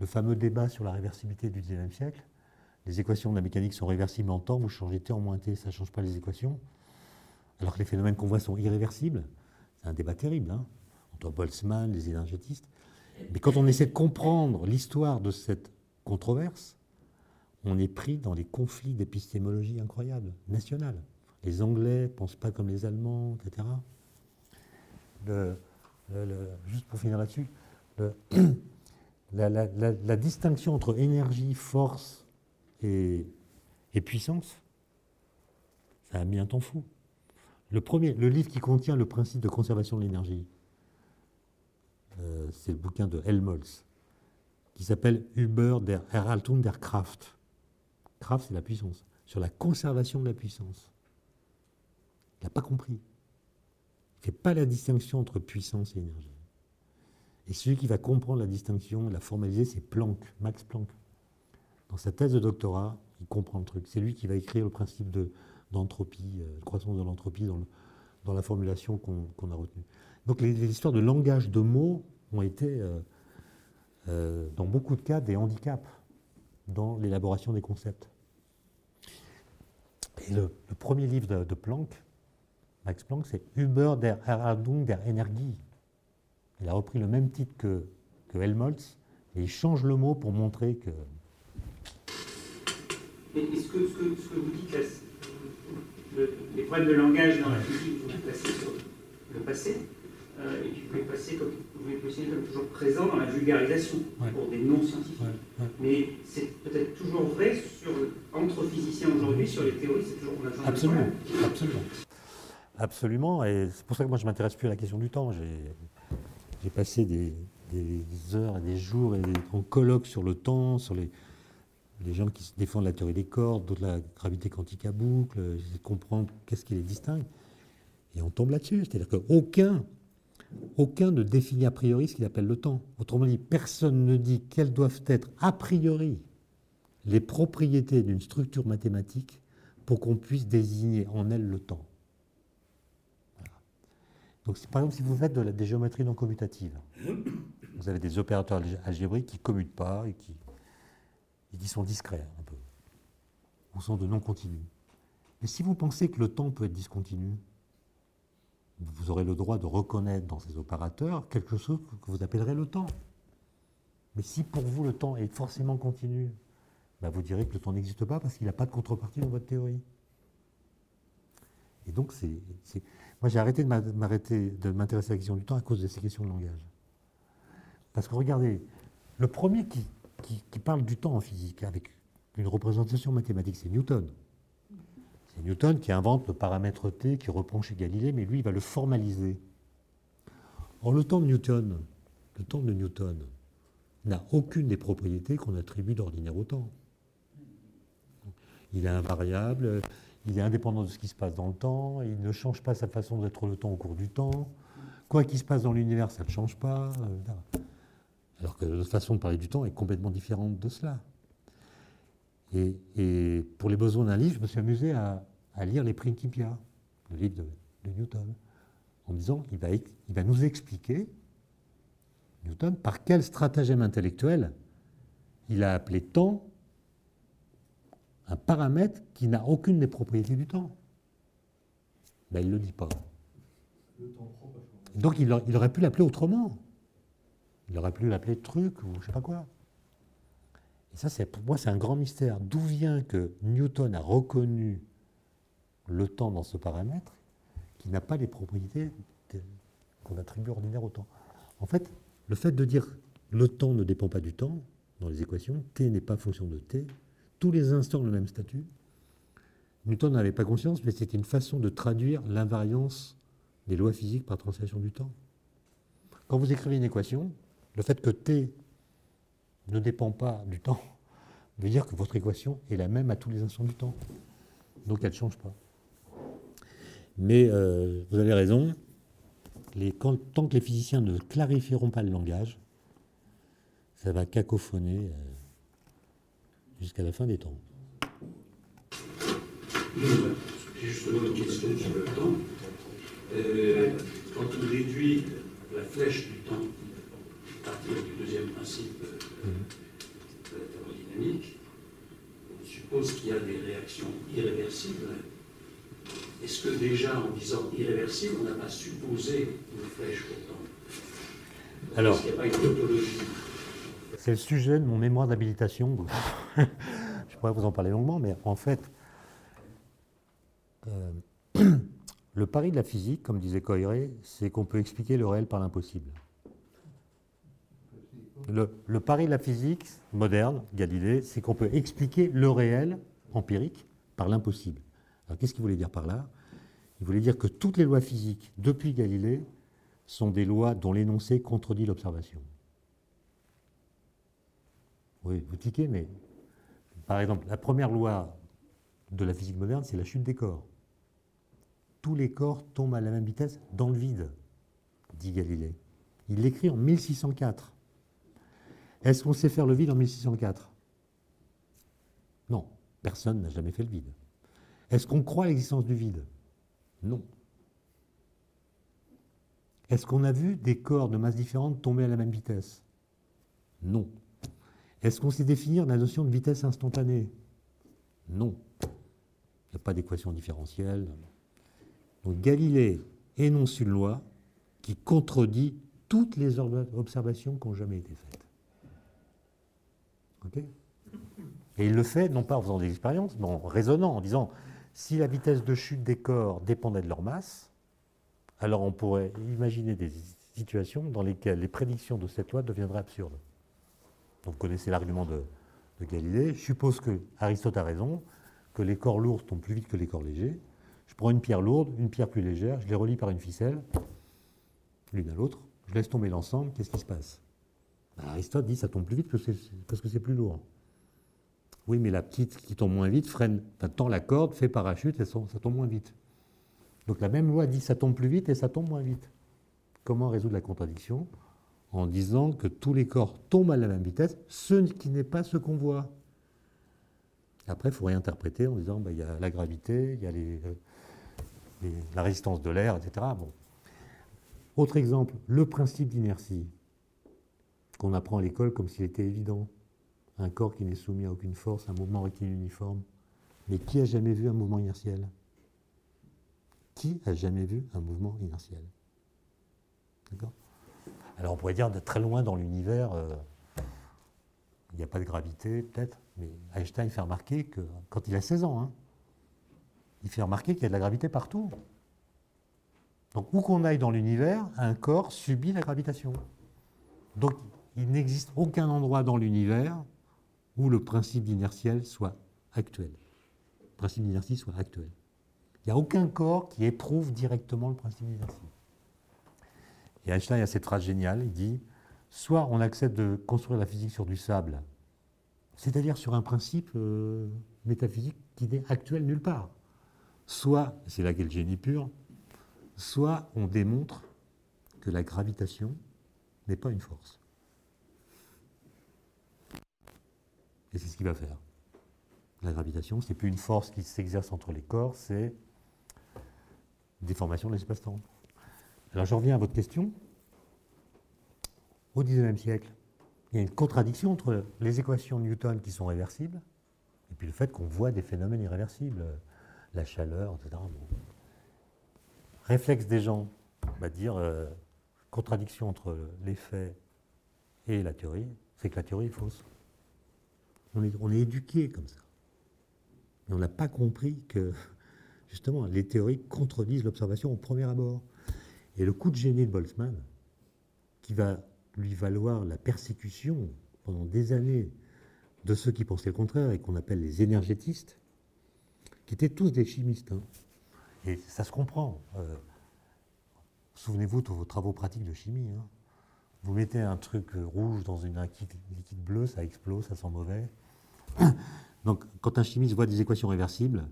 le fameux débat sur la réversibilité du XIXe siècle, les équations de la mécanique sont réversibles en temps, vous changez T en moins T, ça ne change pas les équations, alors que les phénomènes qu'on voit sont irréversibles. C'est un débat terrible, hein, entre Boltzmann, les énergétistes. Mais quand on essaie de comprendre l'histoire de cette controverse, on est pris dans des conflits d'épistémologie incroyables, nationales. Les Anglais ne pensent pas comme les Allemands, etc. juste pour finir là-dessus, [CLEARS THROAT] la, distinction entre énergie, force et, puissance, ça a mis un temps fou. Le, premier, le livre qui contient le principe de conservation de l'énergie, euh, c'est le bouquin de Helmholtz, qui s'appelle Über der Erhaltung der Kraft. Kraft, c'est la puissance. Sur la conservation de la puissance. Il n'a pas compris. Il ne fait pas la distinction entre puissance et énergie. Et celui qui va comprendre la distinction, la formaliser, c'est Planck, Max Planck. Dans sa thèse de doctorat, il comprend le truc. C'est lui qui va écrire le principe d'entropie, de, euh, croissance de l'entropie dans, la formulation qu'on a retenue. Donc les, histoires de langage de mots ont été, euh, euh, dans beaucoup de cas, des handicaps dans l'élaboration des concepts. Et le, premier livre de, Planck, Max Planck, c'est Über der Erhaltung der Energie. Il a repris le même titre que, Helmholtz, et il change le mot pour montrer que. Et ce que, ce que, vous dites les problèmes de langage dans la physique, vous les sur le passé, euh, et puis vous les placez comme, vous les placez comme toujours présents dans la vulgarisation pour des non-scientifiques. Mais c'est peut-être toujours vrai sur, entre physiciens aujourd'hui, sur les théories, c'est toujours, on a Absolument, absolument. Absolument, et c'est pour ça que moi je m'intéresse plus à la question du temps. J'ai passé des, heures et des jours et en colloque sur le temps, sur les, les gens qui défendent la théorie des cordes, d'autres la gravité quantique à boucle, j'essaie de comprendre qu'est-ce qui les distingue. Et on tombe là-dessus. C'est-à-dire qu'aucun aucun ne définit a priori ce qu'il appelle le temps. Autrement dit, personne ne dit quelles doivent être a priori les propriétés d'une structure mathématique pour qu'on puisse désigner en elle le temps. Donc, par exemple, si vous faites de la, des géométries non commutatives, vous avez des opérateurs algébriques qui ne commutent pas et qui, qui sont discrets un peu, au sens de non continu. Mais si vous pensez que le temps peut être discontinu, vous aurez le droit de reconnaître dans ces opérateurs quelque chose que vous appellerez le temps. Mais si pour vous le temps est forcément continu, ben vous direz que le temps n'existe pas parce qu'il n'a pas de contrepartie dans votre théorie. Et donc, c'est, moi j'ai arrêté de m'intéresser à la question du temps à cause de ces questions de langage. Parce que regardez, le premier qui parle du temps en physique avec une représentation mathématique, c'est Newton. Newton qui invente le paramètre T qui reprend chez Galilée, mais lui, il va le formaliser. Or, le temps de Newton, le temps de Newton n'a aucune des propriétés qu'on attribue d'ordinaire au temps. Il est invariable, il est indépendant de ce qui se passe dans le temps, il ne change pas sa façon d'être le temps au cours du temps. Quoi qu'il se passe dans l'univers, ça ne change pas. Alors que notre façon de parler du temps est complètement différente de cela. Et, pour les besoins d'un livre, je me suis amusé à, lire les Principia, le livre de, Newton, en disant il va, il va nous expliquer, Newton, par quel stratagème intellectuel il a appelé temps un paramètre qui n'a aucune des propriétés du temps. Ben, il ne le dit pas. Donc il, il aurait pu l'appeler autrement. Il aurait pu l'appeler truc ou je ne sais pas quoi. Ça, pour moi, c'est un grand mystère. D'où vient que Newton a reconnu le temps dans ce paramètre qui n'a pas les propriétés qu'on attribue ordinaire au temps? En fait, le fait de dire le temps ne dépend pas du temps dans les équations, t n'est pas fonction de t, tous les instants ont le même statut. Newton n'avait pas conscience, mais c'était une façon de traduire l'invariance des lois physiques par translation du temps. Quand vous écrivez une équation, Le fait que t ne dépend pas du temps [LAUGHS] veut dire que votre équation est la même à tous les instants du temps. Donc elle ne change pas. Mais euh, vous avez raison, tant que les physiciens ne clarifieront pas le langage, ça va cacophoner euh, jusqu'à la fin des temps. Justement, une question sur le temps. Euh, quand on réduit la flèche du temps, à partir du deuxième principe de thermodynamique, on suppose qu'il y a des réactions irréversibles. Est-ce que déjà, en disant irréversible, on n'a pas supposé une flèche temps? Alors, Est-ce qu'il n'y a pas une tautologie? C'est le sujet de mon mémoire d'habilitation. [LAUGHS] Je pourrais vous en parler longuement, mais en fait, euh, [CLEARS THROAT] le pari de la physique, comme disait Coiré, c'est qu'on peut expliquer le réel par l'impossible. Le, pari de la physique moderne, Galilée, c'est qu'on peut expliquer le réel empirique par l'impossible. Alors qu'est-ce qu'il voulait dire par là? Il voulait dire que toutes les lois physiques, depuis Galilée, sont des lois dont l'énoncé contredit l'observation. Oui, vous tiquez, mais par exemple, la première loi de la physique moderne, c'est la chute des corps tous les corps tombent à la même vitesse dans le vide, dit Galilée. Il l'écrit en 1604. Est-ce qu'on sait faire le vide en 1604 Non, personne n'a jamais fait le vide. Est-ce qu'on croit l'existence du vide? Non. Est-ce qu'on a vu des corps de masse différentes tomber à la même vitesse? Non. Est-ce qu'on sait définir la notion de vitesse instantanée? Non. Il n'y a pas d'équation différentielle. Donc Galilée énonce une loi qui contredit toutes les observations qui n'ont jamais été faites. Et il le fait non pas en faisant des expériences, mais en raisonnant, en disant si la vitesse de chute des corps dépendait de leur masse, alors on pourrait imaginer des situations dans lesquelles les prédictions de cette loi deviendraient absurdes. Donc vous connaissez l'argument de, de Galilée. Je suppose que Aristote a raison, que les corps lourds tombent plus vite que les corps légers. Je prends une pierre lourde, une pierre plus légère, je les relie par une ficelle, l'une à l'autre, je laisse tomber l'ensemble, qu'est-ce qui se passe? Ben, Aristote dit ça tombe plus vite parce que c'est plus lourd. Oui, mais la petite qui tombe moins vite freine, tend la corde, fait parachute et ça tombe moins vite. Donc la même loi dit ça tombe plus vite et ça tombe moins vite. Comment résoudre la contradiction En disant que tous les corps tombent à la même vitesse, ce qui n'est pas ce qu'on voit. Après, il faut réinterpréter en disant ben, il y a la gravité, il y a la résistance de l'air, etc. Autre exemple, le principe d'inertie, qu'on apprend à l'école comme s'il était évident. Un corps qui n'est soumis à aucune force, un mouvement rectiligne uniforme. Mais qui a jamais vu un mouvement inertiel? Qui a jamais vu un mouvement inertiel? D'accord? Alors on pourrait dire de très loin dans l'univers, euh, il n'y a pas de gravité peut-être, mais Einstein fait remarquer que quand il a 16 ans, hein, il fait remarquer qu'il y a de la gravité partout. Donc où qu'on aille dans l'univers, un corps subit la gravitation. Donc il n'existe aucun endroit dans l'univers où le principe d'inertiel soit actuel. Le principe d'inertie soit actuel. Il n'y a aucun corps qui éprouve directement le principe d'inertie. Et Einstein a cette phrase géniale, il dit, soit on accepte de construire la physique sur du sable, c'est-à-dire sur un principe euh, métaphysique qui n'est actuel nulle part soit, c'est là qu'est le génie pur, soit on démontre que la gravitation n'est pas une force. Et c'est ce qu'il va faire. La gravitation, ce n'est plus une force qui s'exerce entre les corps, c'est déformation de l'espace-temps. Alors je reviens à votre question. Au XIXe siècle, il y a une contradiction entre les équations de Newton qui sont réversibles et puis le fait qu'on voit des phénomènes irréversibles la chaleur, etc. Réflexe des gens, on va dire, euh, contradiction entre l'effet et la théorie, c'est que la théorie est fausse. On est, éduqué comme ça. Mais on n'a pas compris que, [LAUGHS] justement, les théories contredisent l'observation au premier abord. Et le coup de génie de Boltzmann, qui va lui valoir la persécution pendant des années de ceux qui pensaient le contraire et qu'on appelle les énergétistes, qui étaient tous des chimistes. Hein. Et ça se comprend. Euh, souvenez-vous de vos travaux pratiques de chimie. Hein. Vous mettez un truc rouge dans une liquide, liquide bleu, ça explose, ça sent mauvais. [COUGHS] Donc, quand un chimiste voit des équations réversibles,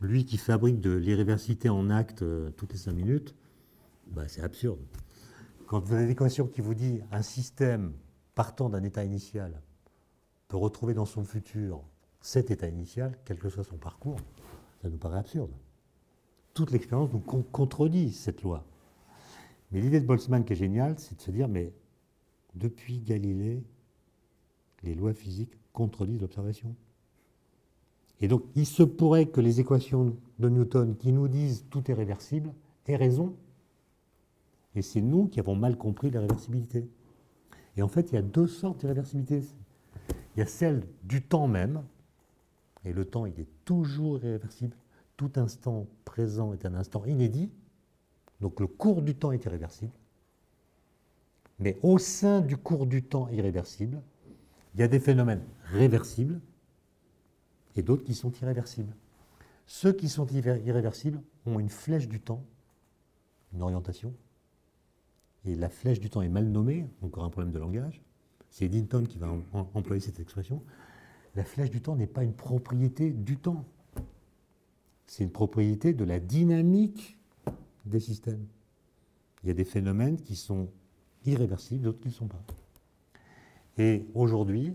lui qui fabrique de l'irréversibilité en acte euh, toutes les cinq minutes, bah, c'est absurde. Quand vous avez une équation qui vous dit un système partant d'un état initial peut retrouver dans son futur cet état initial, quel que soit son parcours, ça nous paraît absurde. Toute l'expérience nous con- contredit cette loi. Mais l'idée de Boltzmann qui est géniale, c'est de se dire, mais depuis Galilée, les lois physiques contredisent l'observation. Et donc, il se pourrait que les équations de Newton qui nous disent tout est réversible aient raison. Et c'est nous qui avons mal compris la réversibilité. Et en fait, il y a deux sortes d'irréversibilité. Il y a celle du temps même, et le temps, il est toujours irréversible. Tout instant présent est un instant inédit. Donc le cours du temps est irréversible. Mais au sein du cours du temps irréversible, il y a des phénomènes réversibles et d'autres qui sont irréversibles. Ceux qui sont irré- irréversibles ont une flèche du temps, une orientation, et la flèche du temps est mal nommée, encore un problème de langage. C'est Eddington qui va em- em- employer cette expression. La flèche du temps n'est pas une propriété du temps. C'est une propriété de la dynamique des systèmes. Il y a des phénomènes qui sont irréversibles, d'autres qui ne le sont pas. Et aujourd'hui,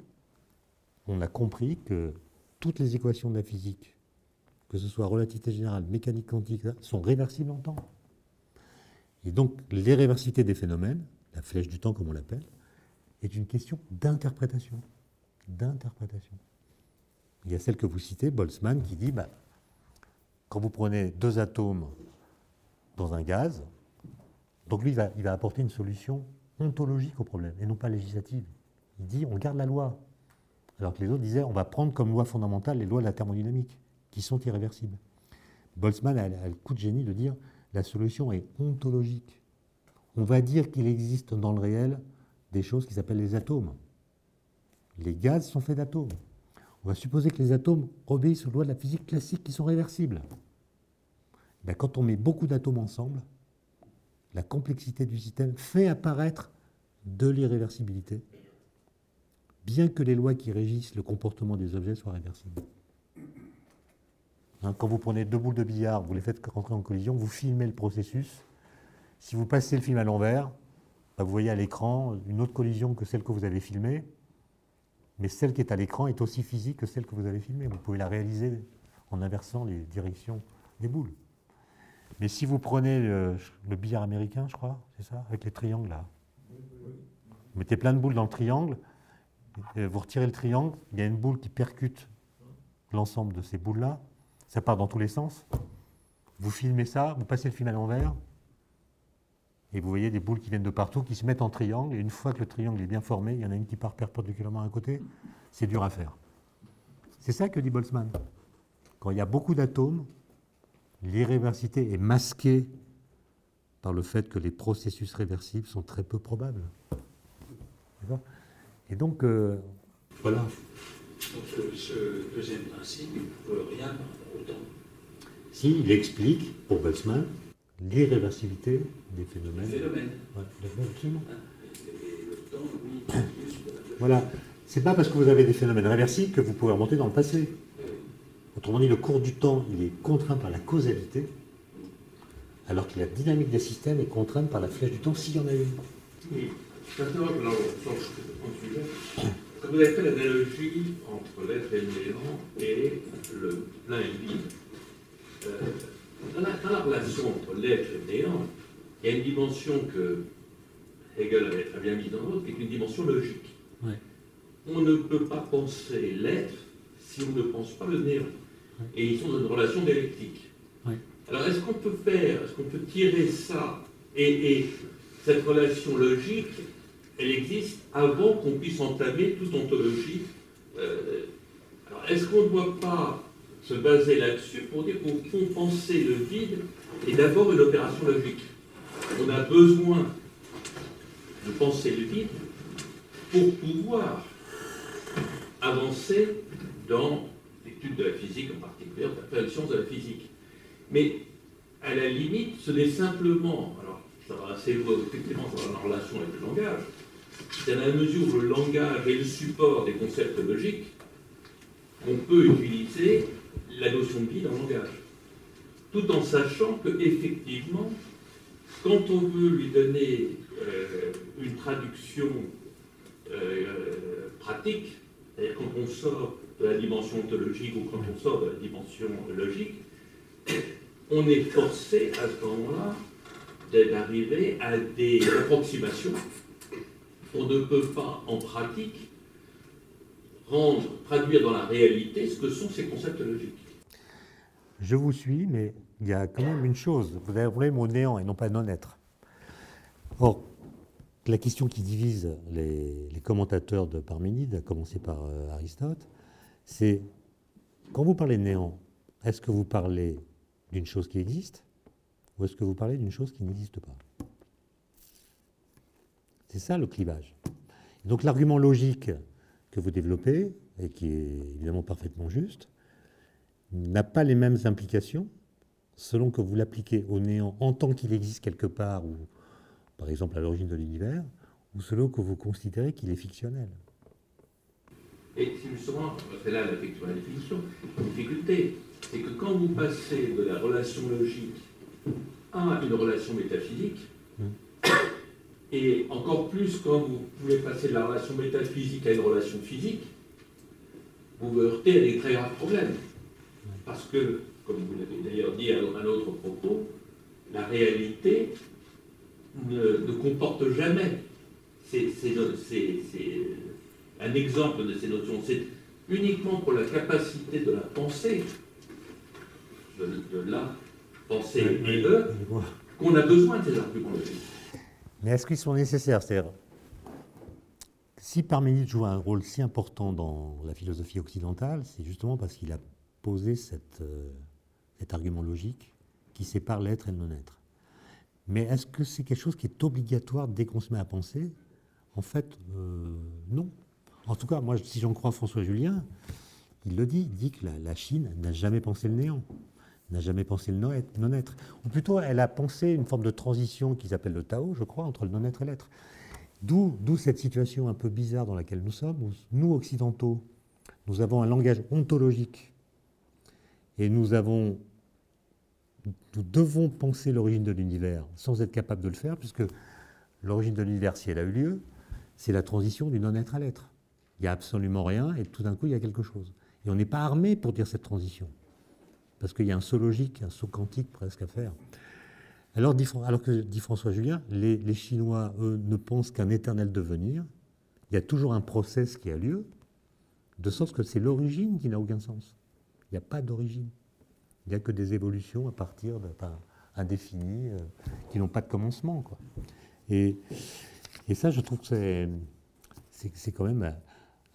on a compris que toutes les équations de la physique, que ce soit relativité générale, mécanique quantique, sont réversibles en temps. Et donc, l'irréversibilité des phénomènes, la flèche du temps comme on l'appelle, est une question d'interprétation. D'interprétation. Il y a celle que vous citez, Boltzmann, qui dit bah, quand vous prenez deux atomes dans un gaz, donc lui, il va, apporter une solution ontologique au problème, et non pas législative. Il dit on garde la loi. Alors que les autres disaient on va prendre comme loi fondamentale les lois de la thermodynamique, qui sont irréversibles. Boltzmann a, a le coup de génie de dire la solution est ontologique. On va dire qu'il existe dans le réel des choses qui s'appellent les atomes. Les gaz sont faits d'atomes. On va supposer que les atomes obéissent aux lois de la physique classique qui sont réversibles. Ben, quand on met beaucoup d'atomes ensemble, la complexité du système fait apparaître de l'irréversibilité, bien que les lois qui régissent le comportement des objets soient réversibles. Hein, quand vous prenez deux boules de billard, vous les faites rentrer en collision, vous filmez le processus. Si vous passez le film à l'envers, ben, vous voyez à l'écran une autre collision que celle que vous avez filmée, mais celle qui est à l'écran est aussi physique que celle que vous avez filmée. Vous pouvez la réaliser en inversant les directions des boules. Mais si vous prenez le, billard américain, je crois, c'est ça, avec les triangles là, vous mettez plein de boules dans le triangle, et vous retirez le triangle, il y a une boule qui percute l'ensemble de ces boules-là, ça part dans tous les sens. Vous filmez ça, vous passez le film à l'envers, et vous voyez des boules qui viennent de partout, qui se mettent en triangle, et une fois que le triangle est bien formé, il y en a une qui part perpendiculairement à côté, c'est dur à faire. C'est ça que dit Boltzmann. Quand il y a beaucoup d'atomes, l'irréversité est masquée par le fait que les processus réversibles sont très peu probables. Et donc, euh, voilà. Donc euh, ce deuxième principe, il ne peut rien par autant. Si, il explique, pour Boltzmann, l'irréversibilité des phénomènes. Phénomène. Ouais, d'accord, absolument. Et le temps, [COUGHS] la Voilà. C'est pas parce que vous avez des phénomènes réversibles que vous pouvez remonter dans le passé. Autrement dit, le cours du temps, il est contraint par la causalité, alors que la dynamique des systèmes est contrainte par la flèche du temps, s'il y en a une. Oui. Maintenant, change de sujet. Quand vous avez fait l'analogie entre l'être et le néant et le plein et le vide, euh, dans, la, dans la relation entre l'être et le néant, il y a une dimension que Hegel avait très bien mise en autre, qui est une dimension logique. Ouais. On ne peut pas penser l'être si on ne pense pas le néant. Et ils sont dans une relation dialectique. Alors, est-ce qu'on peut faire, est-ce qu'on peut tirer ça et, et cette relation logique, elle existe avant qu'on puisse entamer toute ontologie. Euh, alors, est-ce qu'on ne doit pas se baser là-dessus pour dire qu'au fond, penser le vide est d'abord une opération logique? On a besoin de penser le vide pour pouvoir avancer dans de la physique en particulier, dans la science de la physique. Mais à la limite, ce n'est simplement, alors ça va assez loin, effectivement, ça va en relation avec le langage. C'est dans la mesure où le langage est le support des concepts logiques qu'on peut utiliser la notion de vie dans le langage. Tout en sachant que, effectivement, quand on veut lui donner euh, une traduction euh, pratique, c'est-à-dire quand on sort de la dimension ontologique ou quand on sort de la dimension logique, [COUGHS] on est forcé à ce moment-là d'arriver à des approximations. On ne peut pas, en pratique, rendre, traduire dans la réalité ce que sont ces concepts logiques. Je vous suis, mais il y a quand même une chose. Vous avez un au néant et non pas non-être. Or, la question qui divise les, commentateurs de Parménide, à commencer par euh, Aristote, c'est quand vous parlez de néant, est-ce que vous parlez d'une chose qui existe ou est-ce que vous parlez d'une chose qui n'existe pas? C'est ça le clivage. donc l'argument logique que vous développez, et qui est évidemment parfaitement juste, n'a pas les mêmes implications selon que vous l'appliquez au néant en tant qu'il existe quelque part, ou par exemple à l'origine de l'univers, ou selon que vous considérez qu'il est fictionnel. Et c'est justement, c'est là la définition, la difficulté, c'est que quand vous passez de la relation logique à une relation métaphysique, hmm. et encore plus quand vous pouvez passer de la relation métaphysique à une relation physique, vous vous heurtez à des très graves problèmes. Parce que, comme vous l'avez d'ailleurs dit à un autre propos, la réalité ne, comporte jamais c'est un exemple de ces notions. C'est uniquement pour la capacité de la pensée, de, la pensée et eux, qu'on a besoin de ces arguments logiques. Mais est-ce qu'ils sont nécessaires C'est-à-dire, si Parménide joue un rôle si important dans la philosophie occidentale, c'est justement parce qu'il a posé euh, cet argument logique qui sépare l'être et le non-être. Mais est-ce que c'est quelque chose qui est obligatoire dès qu'on se met à penser? En fait, euh, non. En tout cas, moi, si j'en crois François Julien, il le dit, il dit que la, Chine n'a jamais pensé le néant, n'a jamais pensé le non-être. Ou plutôt, elle a pensé une forme de transition qu'ils appellent le Tao, je crois, entre le non-être et l'être. D'où cette situation un peu bizarre dans laquelle nous sommes, où nous, occidentaux, nous avons un langage ontologique et nous avons nous devons penser l'origine de l'univers sans être capable de le faire, puisque l'origine de l'univers, si elle a eu lieu, c'est la transition du non-être à l'être. Il n'y a absolument rien, et tout d'un coup, il y a quelque chose. Et on n'est pas armé pour dire cette transition, parce qu'il y a un saut logique, un saut quantique presque à faire. Alors, alors que dit François Julien, les, Chinois, eux, ne pensent qu'un éternel devenir. Il y a toujours un process qui a lieu, de sorte que c'est l'origine qui n'a aucun sens. Il n'y a pas d'origine. Il n'y a que des évolutions à partir de indéfinies euh, qui n'ont pas de commencement. Et, et, ça, je trouve que c'est quand même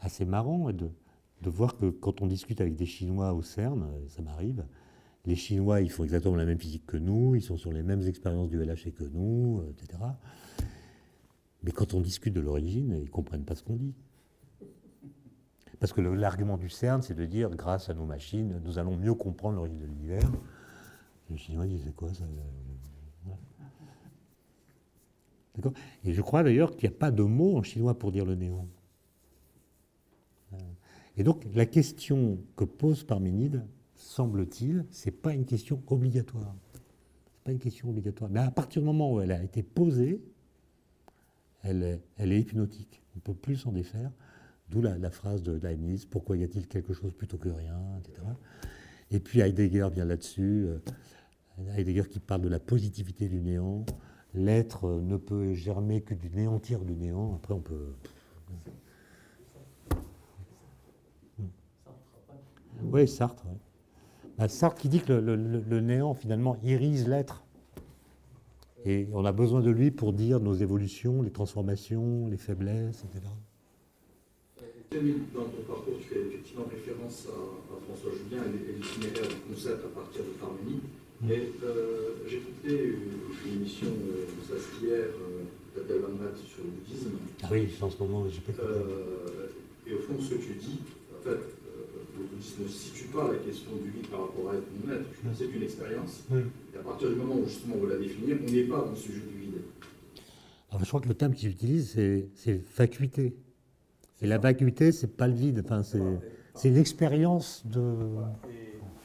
assez marrant de, voir que quand on discute avec des Chinois au CERN, ça m'arrive, les Chinois, ils font exactement la même physique que nous, ils sont sur les mêmes expériences du LHC que nous, euh, etc. Mais quand on discute de l'origine, ils ne comprennent pas ce qu'on dit. Parce que l'argument du CERN, c'est de dire, grâce à nos machines, nous allons mieux comprendre l'origine de l'univers. Les Chinois disent, c'est quoi ça D'accord? Et je crois d'ailleurs qu'il n'y a pas de mot en chinois pour dire le néant. Et donc, la question que pose Parménide, semble-t-il, ce n'est pas une question obligatoire. Ce pas une question obligatoire. Mais à partir du moment où elle a été posée, elle est, elle est hypnotique. On ne peut plus s'en défaire. D'où la, phrase de Leibniz, pourquoi y a-t-il quelque chose plutôt que rien, etc. Et puis Heidegger vient là-dessus, euh, Heidegger qui parle de la positivité du néant, l'être ne peut germer que du néantir du néant, après on peut... Oui, Sartre. Bah, Sartre qui dit que le, néant, finalement, irise l'être. Et on a besoin de lui pour dire nos évolutions, les transformations, les faiblesses, etc dans ton parcours, tu fais effectivement référence à, François Julien et, l'itinéraire du concept à partir de Parménide. Mm. Mais euh, j'ai écouté une, émission de ça hier d'Abdel sur le bouddhisme. Ah oui, en ce moment, j'ai pas euh, Et au fond, ce que tu dis, en fait, euh, ne situe pas la question du vide par rapport à être non-être. C'est une expérience. Et à partir du moment où justement on veut la définir, on n'est pas dans le sujet du vide. je crois que le terme qu'il utilise, c'est vacuité. Et la vacuité, c'est pas le vide, enfin, c'est l'expérience de.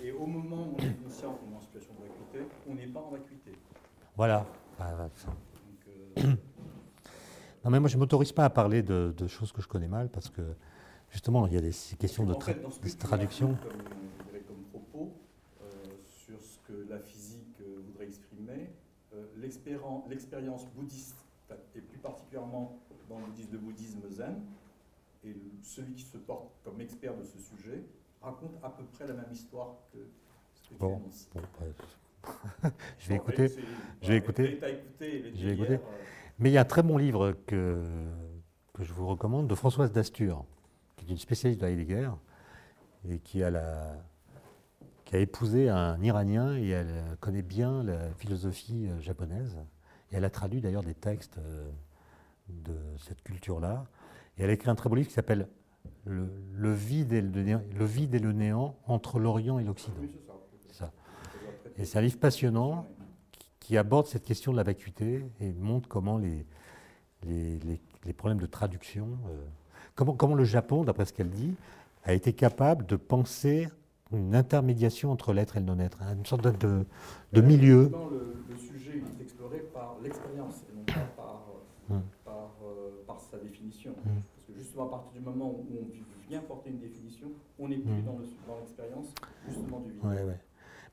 Et, au moment où on est conscient qu'on est en situation de vacuité, on n'est pas en vacuité. Voilà. Euh, [COUGHS] non, mais moi, je ne m'autorise pas à parler de, choses que je connais mal parce que, justement, il y a des questions de, traduction. Comme, comme propos euh, sur ce que la physique euh, voudrait exprimer, l'expérience bouddhiste, et plus particulièrement dans le bouddhisme de bouddhisme zen, et celui qui se porte comme expert de ce sujet raconte à peu près la même histoire que ce que tu bon, [LAUGHS] je vais écouter. Je vais écouter. Je vais écouter. Mais il y a un très bon livre que, que je vous recommande de Françoise Dastur, est une spécialiste de Heidegger et qui a, la, qui a épousé un Iranien et elle connaît bien la philosophie euh, japonaise. Et elle a traduit d'ailleurs des textes euh, de cette culture-là. Et elle a écrit un très beau livre qui s'appelle le, vide et le, vide et le néant entre l'Orient et l'Occident. c'est ça. Et c'est un livre passionnant qui, aborde cette question de la vacuité et montre comment les, les, problèmes de traduction, euh, comment, comment le Japon, d'après ce qu'elle dit, a été capable de penser une intermédiation entre l'être et le non-être, une sorte de, de, milieu. Le, sujet est exploré par l'expérience et non pas par, euh, hum. euh, par, sa définition. Hum. Parce que justement, à partir du moment où on vient porter une définition, on n'est plus hum. dans l'expérience justement du vide.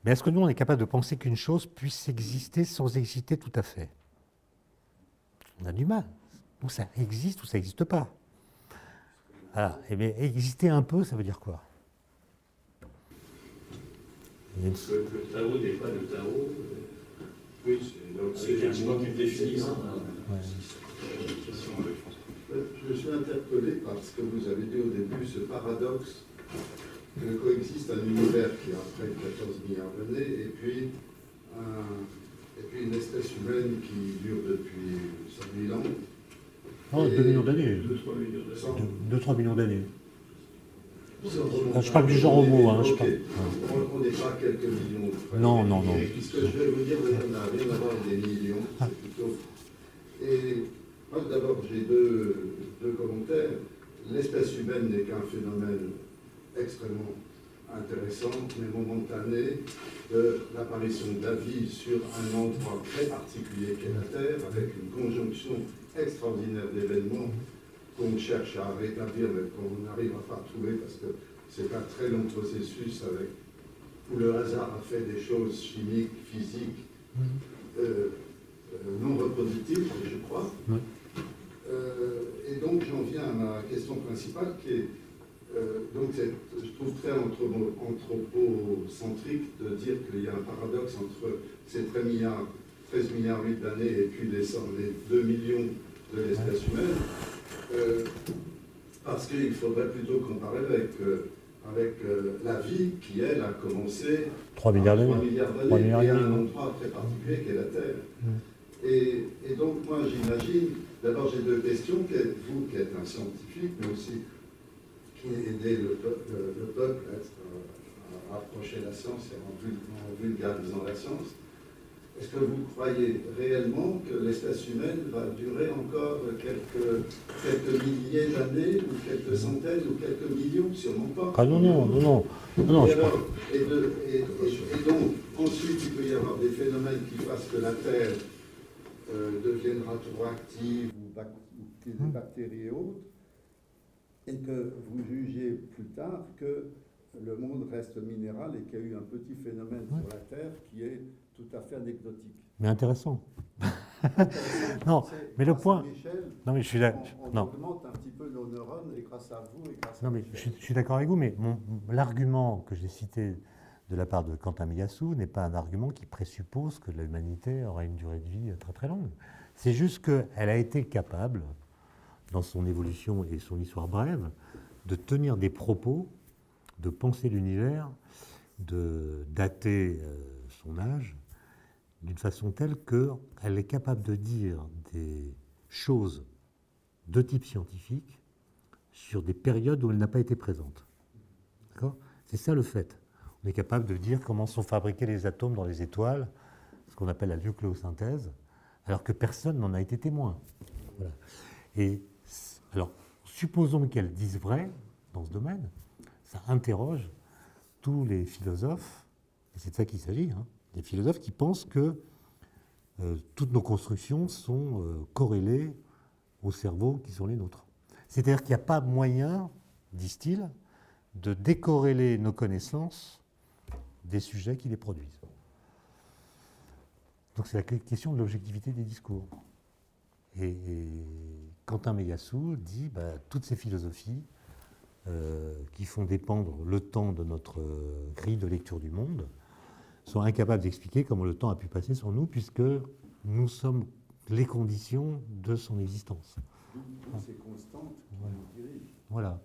Mais est-ce que nous, on est capable de penser qu'une chose puisse exister sans exister tout à fait? On a du mal. Ou ça existe ou ça n'existe pas. Voilà. Et eh bien, exister un peu, ça veut dire quoi? Le, Tao n'est pas le Tao. Oui, c'est mot qui définit. Je suis interpellé par ce que vous avez dit au début, ce paradoxe que coexiste un univers qui a près de 14 milliards d'années et puis, et puis une espèce humaine qui dure depuis 100 000 ans. Oh, 2 millions d'années. 2-3 millions d'années. Je parle du genre homo. Hein, okay. On n'est pas quelques millions. Non, non, non. Puisque je vais vous dire, on n'a rien à voir des millions. Ah. Et moi, d'abord, j'ai deux, deux commentaires. L'espèce humaine n'est qu'un phénomène extrêmement intéressante, mais momentanée, de l'apparition de la vie sur un endroit très particulier qu'est la Terre, avec une conjonction extraordinaire d'événements qu'on cherche à rétablir, mais qu'on n'arrive pas à trouver parce que c'est un très long processus avec, où le hasard a fait des choses chimiques, physiques, euh, euh, non reproductibles, je crois. Euh, et donc j'en viens à ma question principale qui est donc je trouve très anthropocentrique de dire qu'il y a un paradoxe entre ces 13 milliards, 13 milliards 8 d'années et puis les, 2 millions de l'espèce humaine, euh, parce qu'il faudrait plutôt comparer avec, euh, avec la vie qui, elle, a commencé 3 milliards d'années. et à un endroit très particulier qui est la Terre. Mm. Et, et, donc moi j'imagine, d'abord j'ai deux questions, vous qui êtes un scientifique, mais aussi aider le, peuple à, approcher la science et en, vulgarisant la science. Est-ce que vous croyez réellement que l'espèce humaine va durer encore quelques, quelques milliers d'années, ou quelques centaines, ou quelques millions, sûrement pas. Ah non, non, non, non. non, et, donc, ensuite, il peut y avoir des phénomènes qui fassent que la Terre euh, deviendra trop active, ou, ou des bactéries et autres et que vous jugez plus tard que le monde reste minéral et qu'il y a eu un petit phénomène sur la Terre qui est tout à fait anecdotique. Mais intéressant. non, mais le point. non, mais je suis d'accord. On, augmente un petit peu nos neurones et grâce à vous et grâce non, mais je, suis d'accord avec vous, mais l'argument que j'ai cité de la part de Quentin Miyassou n'est pas un argument qui présuppose que l'humanité aura une durée de vie très très longue. C'est juste qu'elle a été capable, dans son évolution et son histoire brève, de tenir des propos, de penser l'univers, de dater euh, son âge, d'une façon telle qu'elle est capable de dire des choses de type scientifique sur des périodes où elle n'a pas été présente. C'est ça le fait. On est capable de dire comment sont fabriqués les atomes dans les étoiles, ce qu'on appelle la nucléosynthèse, alors que personne n'en a été témoin. Et alors, supposons qu'elles disent vrai dans ce domaine, ça interroge tous les philosophes, et c'est de ça qu'il s'agit, hein, des philosophes qui pensent que euh, toutes nos constructions sont euh, corrélées aux cerveaux qui sont les nôtres. C'est-à-dire qu'il n'y a pas moyen, disent-ils, de décorréler nos connaissances des sujets qui les produisent. Donc c'est la question de l'objectivité des discours. Et, Quentin Meyassou dit bah, toutes ces philosophies euh, qui font dépendre le temps de notre grille de lecture du monde sont incapables d'expliquer comment le temps a pu passer sur nous, puisque nous sommes les conditions de son existence. Voilà.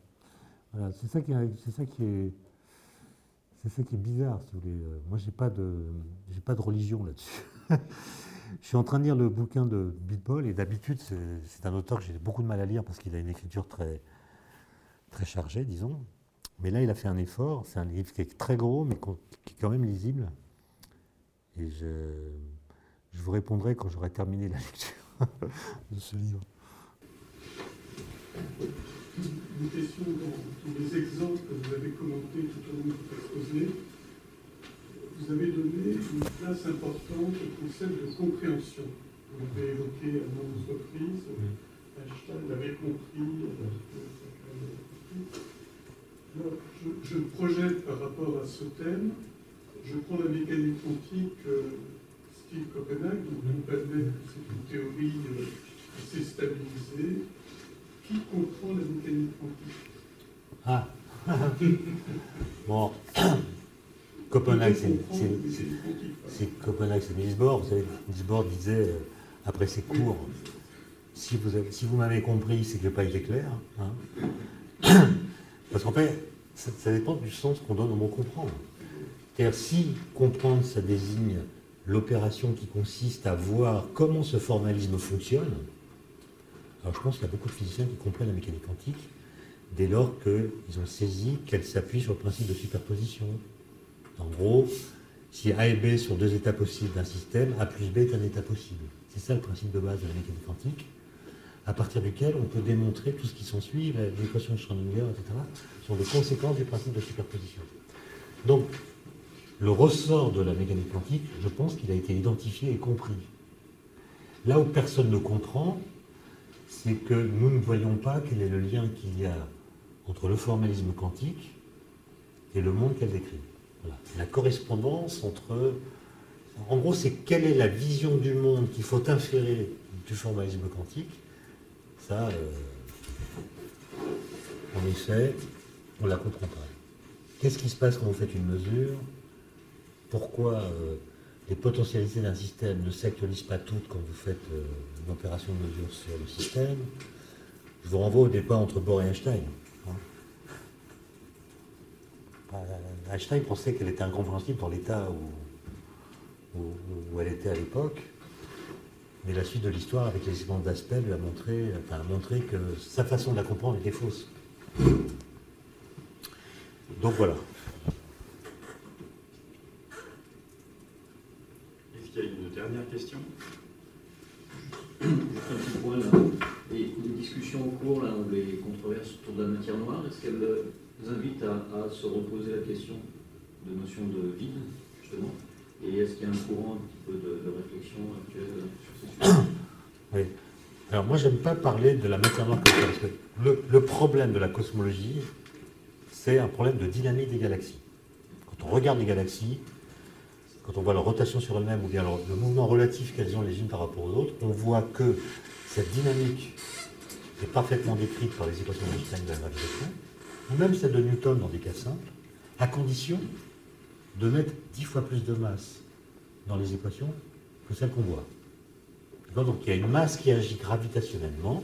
voilà. C'est ça qui c'est ça qui est, c'est ça qui est bizarre, si vous voulez. Moi, j'ai pas de, j'ai pas de religion là-dessus. [LAUGHS] Je suis en train de lire le bouquin de Bitbol et d'habitude, c'est un auteur que j'ai beaucoup de mal à lire parce qu'il a une écriture très, très chargée, disons. Mais là, il a fait un effort. C'est un livre qui est très gros, mais qui est quand même lisible. Et je, je vous répondrai quand j'aurai terminé la lecture de ce livre. Une question dans, les exemples que vous avez commentés tout au long de votre exposé. Vous avez donné une place importante au concept de compréhension. Vous l'avez évoqué à nombreuses reprises. Einstein l'avait compris. Alors, je, je projette par rapport à ce thème je prends la mécanique quantique euh, Steve Copenhague, donc on peut admettre que c'est une théorie euh, assez stabilisée. Qui comprend la mécanique quantique? Ah [LAUGHS] Bon, [COUGHS] Copenhague, c'est Copenhague, c'est Niels Bohr. Vous savez, Niels Bohr disait, euh, après ses cours, si vous, si vous m'avez compris, c'est que je n'ai pas été clair. Hein. [COUGHS] Parce qu'en fait, ça, ça, dépend du sens qu'on donne au mot comprendre. Si comprendre, ça désigne l'opération qui consiste à voir comment ce formalisme fonctionne, alors je pense qu'il y a beaucoup de physiciens qui comprennent la mécanique quantique dès lors qu'ils ont saisi qu'elle s'appuie sur le principe de superposition. En gros, si A et B sont deux états possibles d'un système, A plus B est un état possible. C'est ça le principe de base de la mécanique quantique, à partir duquel on peut démontrer tout ce qui s'ensuit, l'équation de Schrödinger, etc., sont des conséquences du principe de superposition. Donc, le ressort de la mécanique quantique, je pense qu'il a été identifié et compris. Là où personne ne comprend, c'est que nous ne voyons pas quel est le lien qu'il y a entre le formalisme quantique et le monde qu'elle décrit. La correspondance entre... En gros, c'est quelle est la vision du monde qu'il faut inférer du formalisme quantique. Ça, euh, en effet, on ne la comprend pas. Qu'est-ce qui se passe quand vous faites une mesure? Pourquoi euh, les potentialités d'un système ne s'actualisent pas toutes quand vous faites euh, une opération de mesure sur le système. Je vous renvoie au départ entre Bohr et Einstein. Hein. Euh, Einstein pensait qu'elle était incompréhensible dans l'état où, elle était à l'époque. Mais la suite de l'histoire, avec les séquences d'aspect, lui a montré, a montré que sa façon de la comprendre était fausse. Donc voilà. Dernière question Juste un petit point là. Et les discussions en cours, là, ou les controverses autour de la matière noire, est-ce qu'elles euh, invitent à, se reposer la question de notion de vide, justement? Et est-ce qu'il y a un courant un petit peu de, réflexion actuelle sur ces sujets? [COUGHS] Oui. Alors moi, j'aime pas parler de la matière noire comme ça, parce que le problème de la cosmologie, c'est un problème de dynamique des galaxies. Quand on regarde les galaxies, quand on voit leur rotation sur elles-mêmes ou bien le mouvement relatif qu'elles ont les unes par rapport aux autres, on voit que cette dynamique est parfaitement décrite par les équations d'Einstein de la gravitation, ou même celle de Newton dans des cas simples, à condition de mettre dix fois plus de masse dans les équations que celle qu'on voit. Donc il y a une masse qui agit gravitationnellement,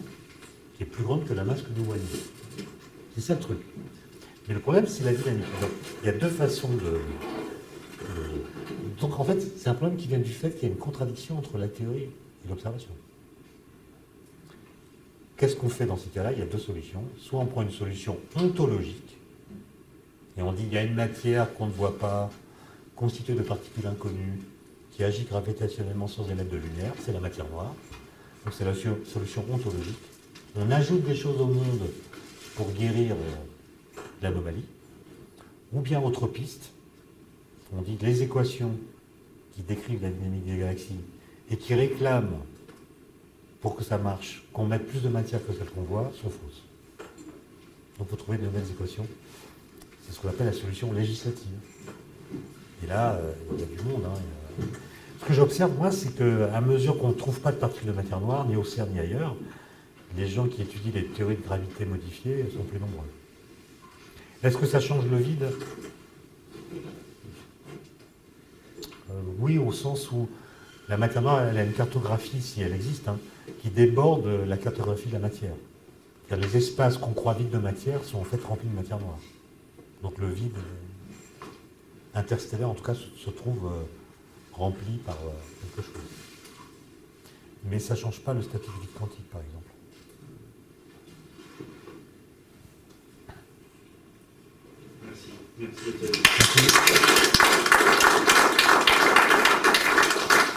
qui est plus grande que la masse que nous voyons. C'est ça le truc. Mais le problème, c'est la dynamique. il y a deux façons de, donc en fait, c'est un problème qui vient du fait qu'il y a une contradiction entre la théorie et l'observation. Qu'est-ce qu'on fait dans ces cas-là? Il y a deux solutions. Soit on prend une solution ontologique, et on dit qu'il y a une matière qu'on ne voit pas, constituée de particules inconnues, qui agit gravitationnellement sans émettre de lumière, c'est la matière noire. Donc c'est la so- solution ontologique. On ajoute des choses au monde pour guérir euh, l'anomalie. Ou bien autre piste, on dit que les équations qui décrivent la dynamique des galaxies et qui réclament, pour que ça marche, qu'on mette plus de matière que celle qu'on voit, sont fausses. Donc vous trouvez de nouvelles équations. C'est ce qu'on appelle la solution législative. Et là, euh, il y a du monde. hein. Ce que j'observe, moi, c'est qu'à mesure qu'on ne trouve pas de particules de matière noire, ni au CERN ni ailleurs, les gens qui étudient les théories de gravité modifiées sont plus nombreux. Est-ce que ça change le vide Euh, Oui, au sens où la matière noire, elle a une cartographie, si elle existe, hein, qui déborde la cartographie de la matière. C'est-à-dire Les espaces qu'on croit vides de matière sont en fait remplis de matière noire. Donc le vide euh, interstellaire, en tout cas, se, se trouve euh, rempli par euh, quelque chose. Mais ça ne change pas le statut du vide quantique, par exemple. Merci. Merci. Merci.